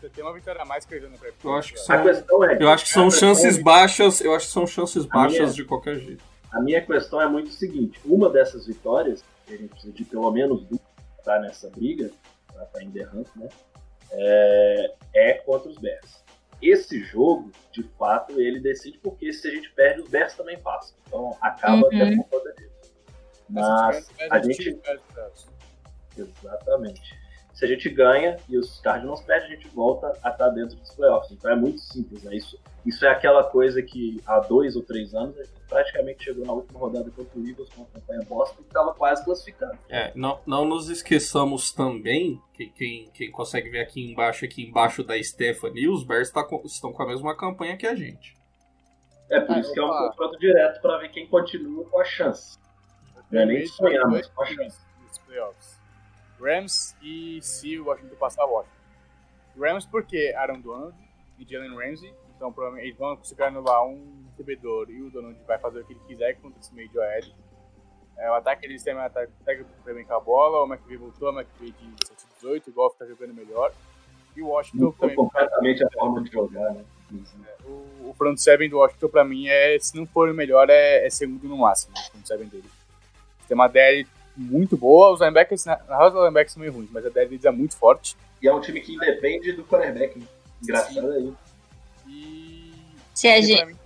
Você tem uma vitória a mais que a Arizona pra ir Eu acho que são- é. Eu acho que são chances é- baixas, eu acho que são chances baixas minha- de qualquer jeito. A minha questão é muito o seguinte: uma dessas vitórias, que a gente precisa de pelo menos duas pra estar nessa briga, pra estar em derrame, né? É, é contra os Bears. Esse jogo, de fato, ele decide porque se a gente perde, os Bears também passam. Então acaba Uhum. até por conta disso. Mas a gente. gente. Exatamente. Se a gente ganha e os Cardinals perdem, a gente volta a estar dentro dos playoffs. Então é muito simples, né? Isso, isso é aquela coisa que há dois ou três anos a gente praticamente chegou na última rodada contra o Eagles com a campanha bosta e estava quase classificando. É, não, não nos esqueçamos também, que quem, quem consegue ver aqui embaixo, aqui embaixo da Stephanie, os Bears tá com- estão com a mesma campanha que a gente. É por Ah, isso que é um confronto direto para ver quem continua com a chance. Não é nem sonhar, mas com a chance. nos playoffs. Rams e se o Washington passar Washington. Rams porque Aaron Donald e Jalen Ramsey, então provavelmente eles vão conseguir anular um recebedor e o Donald vai fazer o que ele quiser contra esse meio de OL. É, o ataque eles têm um ataque bem com a bola, o McVay voltou, o McVay de 7-18, o Golf tá jogando melhor. E o Washington Mudou também. completamente a forma de jogar, né? O, o front seven do Washington, pra mim, é, se não for o melhor, é, é segundo no máximo, o front seven dele. Tem uma DL muito boa, os linebackers, na na real, os linebackers são meio ruins, mas a DL deles é muito forte. E é um time que independe do quarterback. né? Engraçado aí. E, Se a gente,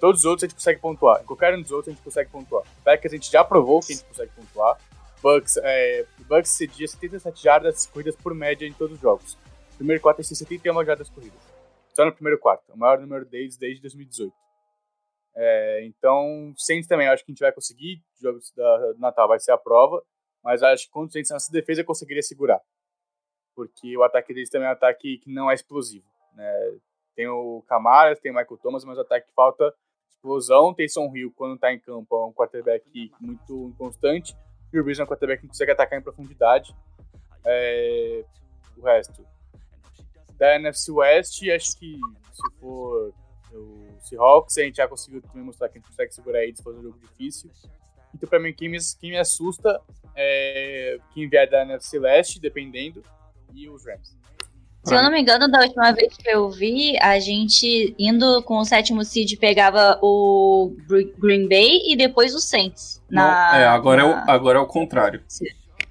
todos os outros a gente consegue pontuar. Em qualquer um dos outros a gente consegue pontuar. Packers a gente já provou que a gente consegue pontuar. Bucks, é, Bucks cedia 77 jardas corridas por média em todos os jogos. Primeiro quarto tem 71 jardas corridas. Só no primeiro quarto. O maior número deles desde 2018. É, então, Saints também, acho que a gente vai conseguir. Jogos da, do Natal vai ser a prova. Mas acho que contra o Saints, nossa defesa conseguiria segurar. Porque o ataque deles também é um ataque que não é explosivo. Né? Tem o Camara, tem o Michael Thomas, mas o ataque falta explosão. Tem Son Hill, quando tá em campo, é um quarterback muito inconstante. E o Breeze é um quarterback que não consegue atacar em profundidade. É, o resto. Da NFC West, acho que se for o Seahawks, a gente já conseguiu também mostrar que a gente consegue segurar eles fazer um jogo difícil. Então, pra mim, quem me, quem me assusta é quem vier da NFC Leste, dependendo, e os Rams. se eu não me engano, da última vez que eu vi, a gente indo com o sétimo seed pegava o Gr- Green Bay e depois o Saints. Na, Não, é, agora, é na- o, agora é o contrário.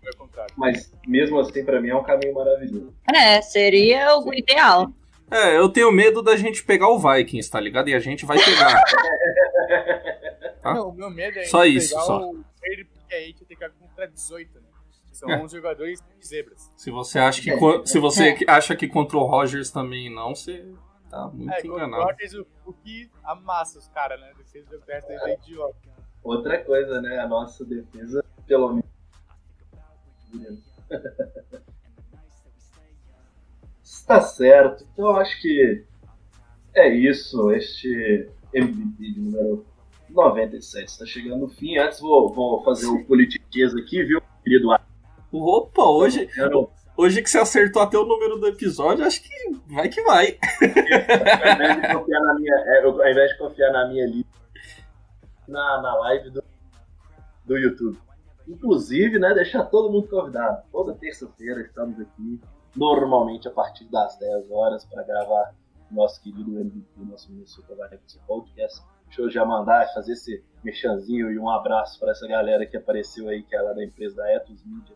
Ao contrário. Mas mesmo assim, pra mim, é um caminho maravilhoso. É, seria o ideal. É, eu tenho medo da gente pegar o Vikings, tá ligado? E a gente vai pegar. Tá? Não, o meu medo é Só a gente isso, pegar só. o Brady, porque aí a gente tem que contra 18, né? São É. 11 jogadores de zebras. Se você acha que, se você acha que contra o Rogers também não, você tá muito É, contra o enganado. Rodgers, o, o que amassa os caras, né? Defesa do deles é idiota. Outra coisa, né? A nossa defesa, pelo menos. Está certo. Então eu acho que é isso. Este MVP de número 97 está chegando no fim. Antes vou, vou fazer o politiqueza aqui, viu, querido Opa, hoje, Adriano? hoje que você acertou até o número do episódio, acho que vai que vai. Ao invés de confiar na minha, ao invés de confiar na minha lista, na, na live do, do YouTube. Inclusive, né, deixar todo mundo convidado. Toda terça-feira estamos aqui, normalmente a partir das 10 horas, para gravar nosso querido MVP, nosso Minnesota Vikings Podcast. Deixa eu já mandar, fazer esse mexanzinho e um abraço para essa galera que apareceu aí, que é lá da empresa da Etos Media,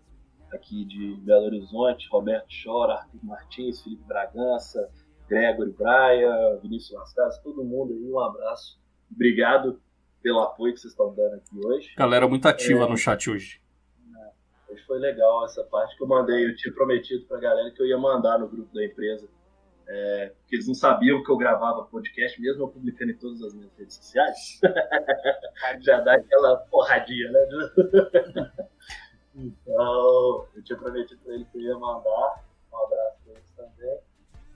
aqui de Belo Horizonte, Roberto Chora, Arthur Martins, Felipe Bragança, Gregory Braia, Vinícius Lascas, todo mundo aí, um abraço. Obrigado pelo apoio que vocês estão dando aqui hoje. Galera muito ativa É. no chat hoje. Hoje foi legal essa parte que eu mandei. Eu tinha prometido pra galera que eu ia mandar no grupo da empresa. É, porque eles não sabiam que eu gravava podcast, mesmo eu publicando em todas as minhas redes sociais. Já dá aquela porradinha, né? então, eu tinha prometido pra ele que eu ia mandar. Um abraço pra eles também.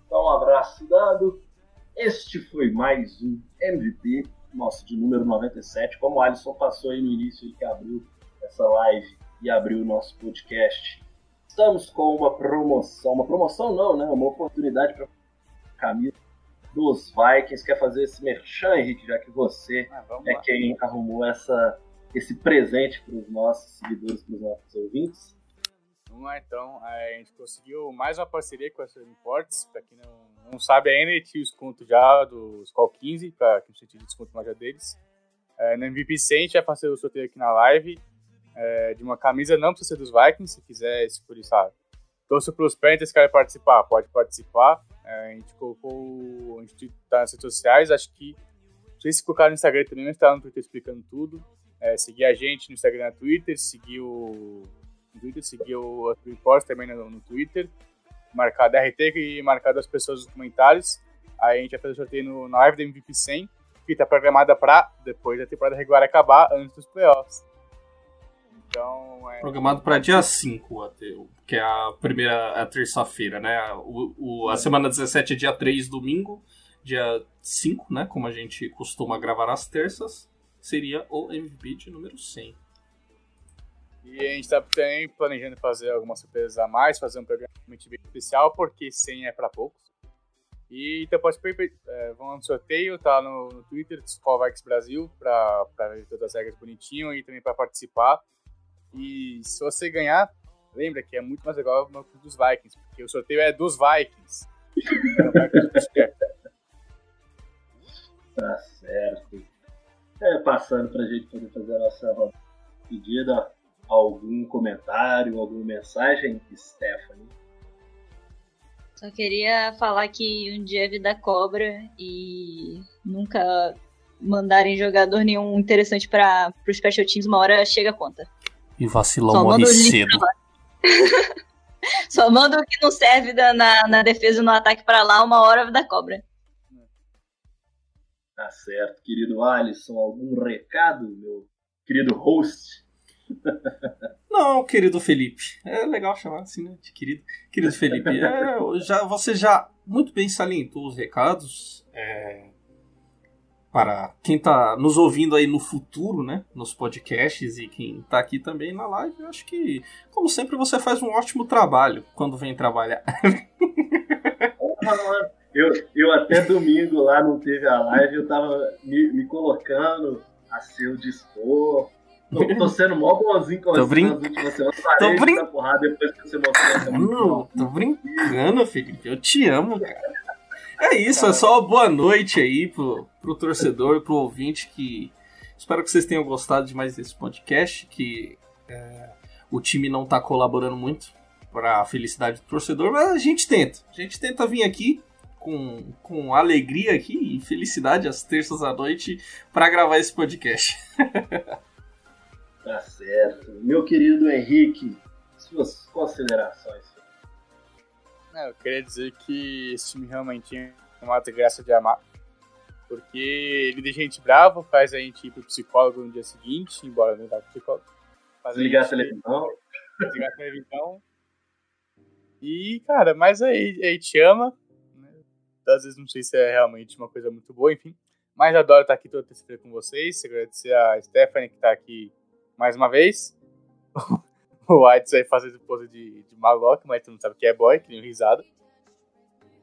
Então, um abraço dado. Este foi mais um MVP, nosso de número 97. Como o Alisson passou aí no início, ele que abriu essa live e abriu o nosso podcast. Estamos com uma promoção, uma promoção não, né? Uma oportunidade para camisa dos Vikings. Quer fazer esse merchan, Henrique, já que você Ah, é lá. quem arrumou essa, esse presente para os nossos seguidores, para os nossos ouvintes. Vamos lá então. A gente conseguiu mais uma parceria com a Sir Imports. Pra quem não, não sabe ainda, tinha o desconto já do Skull 15, pra quem você tinha desconto na loja deles. É, no MVP 100, a gente vai fazer o sorteio aqui na live é, de uma camisa, não precisa ser dos Vikings, se quiser, se por isso, sabe? Torço pros Panthers, quer participar, pode participar. É, a gente colocou, a gente tá nas redes sociais, acho que, não sei se colocar no Instagram também, mas tá no Twitter explicando tudo. É, seguir a gente no Instagram e no Twitter, seguir o no Twitter, seguir o Report também no, no Twitter, marcar a DRT e marcar as pessoas nos comentários. Aí a gente vai fazer o sorteio no, na live do MVP 100, que está programada para depois da temporada regular acabar, antes dos playoffs. Então, é, Programado para dia 5, até, que é a primeira a terça-feira, né? O, o- a semana 17 é dia 3, domingo. Dia 5, né? Como a gente costuma gravar às terças, seria o MVP de número 100. E a gente está também planejando fazer algumas surpresas a mais, fazer um programa realmente bem especial, porque 100 é para poucos. E então pode é, vão no sorteio, tá no, no Twitter, Vikes Brasil, para ver todas as regras bonitinho e também para participar. E se você ganhar, lembra que é muito mais legal no clube dos Vikings, porque o sorteio é dos Vikings. Tá certo. É, passando para a gente poder fazer a nossa pedida, algum comentário, alguma mensagem, Stephanie? Só queria falar que um dia é vida cobra e nunca mandarem jogador nenhum interessante para os special teams, uma hora chega a conta. E vacilão Só morre cedo. Só manda o que não serve da- na, na defesa e no ataque pra lá, uma hora vida cobra. Tá certo, querido Alisson, algum recado, meu querido host? Não, querido Felipe. É legal chamar assim, né? De querido. Querido Felipe, é, já, você já muito bem salientou os recados. é, para quem tá nos ouvindo aí no futuro, né? Nos podcasts e quem tá aqui também na live, eu acho que, como sempre, você faz um ótimo trabalho quando vem trabalhar. Eu, eu até domingo lá não teve a live, eu tava me, me colocando a seu dispor. Tô, tô sendo mó bonzinho com Tô você brin- nas últimas semanas. Parei Tô de dar porrada depois que você mostrou Não, tô brincando, Felipe. Eu te amo, cara. É isso, é só boa noite aí pro, pro torcedor, pro ouvinte que. Espero que vocês tenham gostado de mais desse podcast, que é, o time não tá colaborando muito para a felicidade do torcedor, mas a gente tenta. A gente tenta vir aqui com, com alegria aqui e felicidade às terças à noite para gravar esse podcast. Tá certo. Meu querido Henrique, suas considerações. Não, eu queria dizer que esse time realmente é uma desgraça de amar. Porque ele deixa a gente bravo, faz a gente ir pro psicólogo no dia seguinte, embora não vá pro psicólogo. Faz Desligar a gente- televisão. Desligar a televisão. E, cara, mas aí a gente ama. Né? Às vezes não sei se é realmente uma coisa muito boa, enfim. Mas adoro estar aqui toda terça-feira com vocês. Agradecer a Stephanie que tá aqui mais uma vez. o Whites aí fazendo pose de, de maloca, mas tu não sabe o que é boy, que nem risada.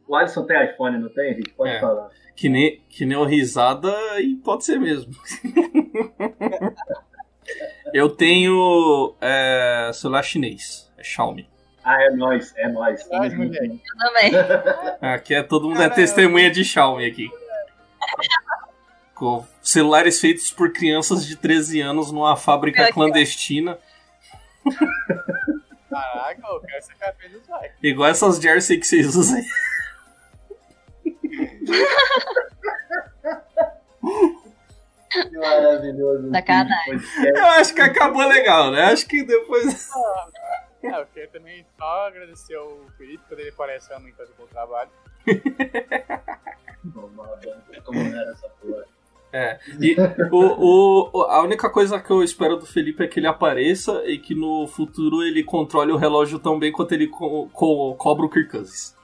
O Alisson tem iPhone, não tem, Henrique? Pode É. falar. Que nem, que nem o risada e pode ser mesmo. Eu tenho é, celular chinês. É Xiaomi. Ah, é nóis, é nóis. Verdade, moleque. Eu também. Aqui é todo mundo é Caramba. testemunha de Xiaomi aqui. Com celulares feitos por crianças de 13 anos numa fábrica ó. clandestina. Caraca, eu quero cabeça dos vai. Igual essas jersey que vocês usam aí. Que maravilhoso. Sacanagem. Eu acho que acabou legal, né? Acho que depois. É, eu queria também só agradecer ao Felipe, quando ele fazer um bom trabalho. Banda como era essa porra. É. E o, o, a única coisa que eu espero do Felipe é que ele apareça e que no futuro ele controle o relógio tão bem quanto ele co co cobra o Kirk Cousins.